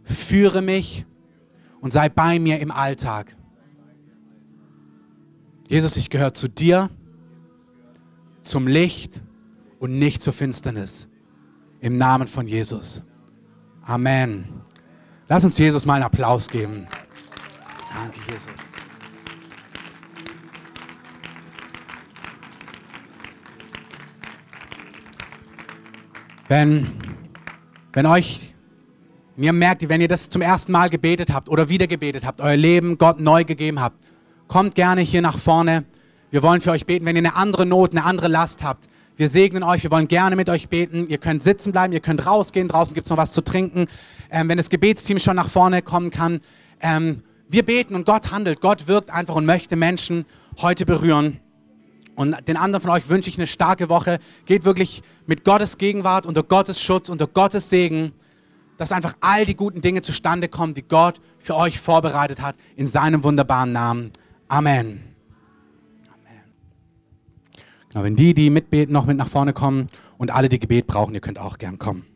Führe mich und sei bei mir im Alltag. Jesus, ich gehöre zu dir, zum Licht und nicht zur Finsternis. Im Namen von Jesus. Amen. Lass uns Jesus mal einen Applaus geben. Danke, Jesus. Wenn wenn euch, mir merkt, wenn ihr das zum ersten Mal gebetet habt oder wieder gebetet habt, euer Leben Gott neu gegeben habt, kommt gerne hier nach vorne. Wir wollen für euch beten. Wenn ihr eine andere Not, eine andere Last habt, wir segnen euch, wir wollen gerne mit euch beten. Ihr könnt sitzen bleiben, ihr könnt rausgehen. Draußen gibt es noch was zu trinken. Ähm, wenn das Gebetsteam schon nach vorne kommen kann. Ähm, wir beten und Gott handelt. Gott wirkt einfach und möchte Menschen heute berühren. Und den anderen von euch wünsche ich eine starke Woche. Geht wirklich mit Gottes Gegenwart, unter Gottes Schutz, unter Gottes Segen, dass einfach all die guten Dinge zustande kommen, die Gott für euch vorbereitet hat, in seinem wunderbaren Namen. Amen. Amen. Genau, wenn die, die mitbeten, noch mit nach vorne kommen und alle, die Gebet brauchen, ihr könnt auch gern kommen.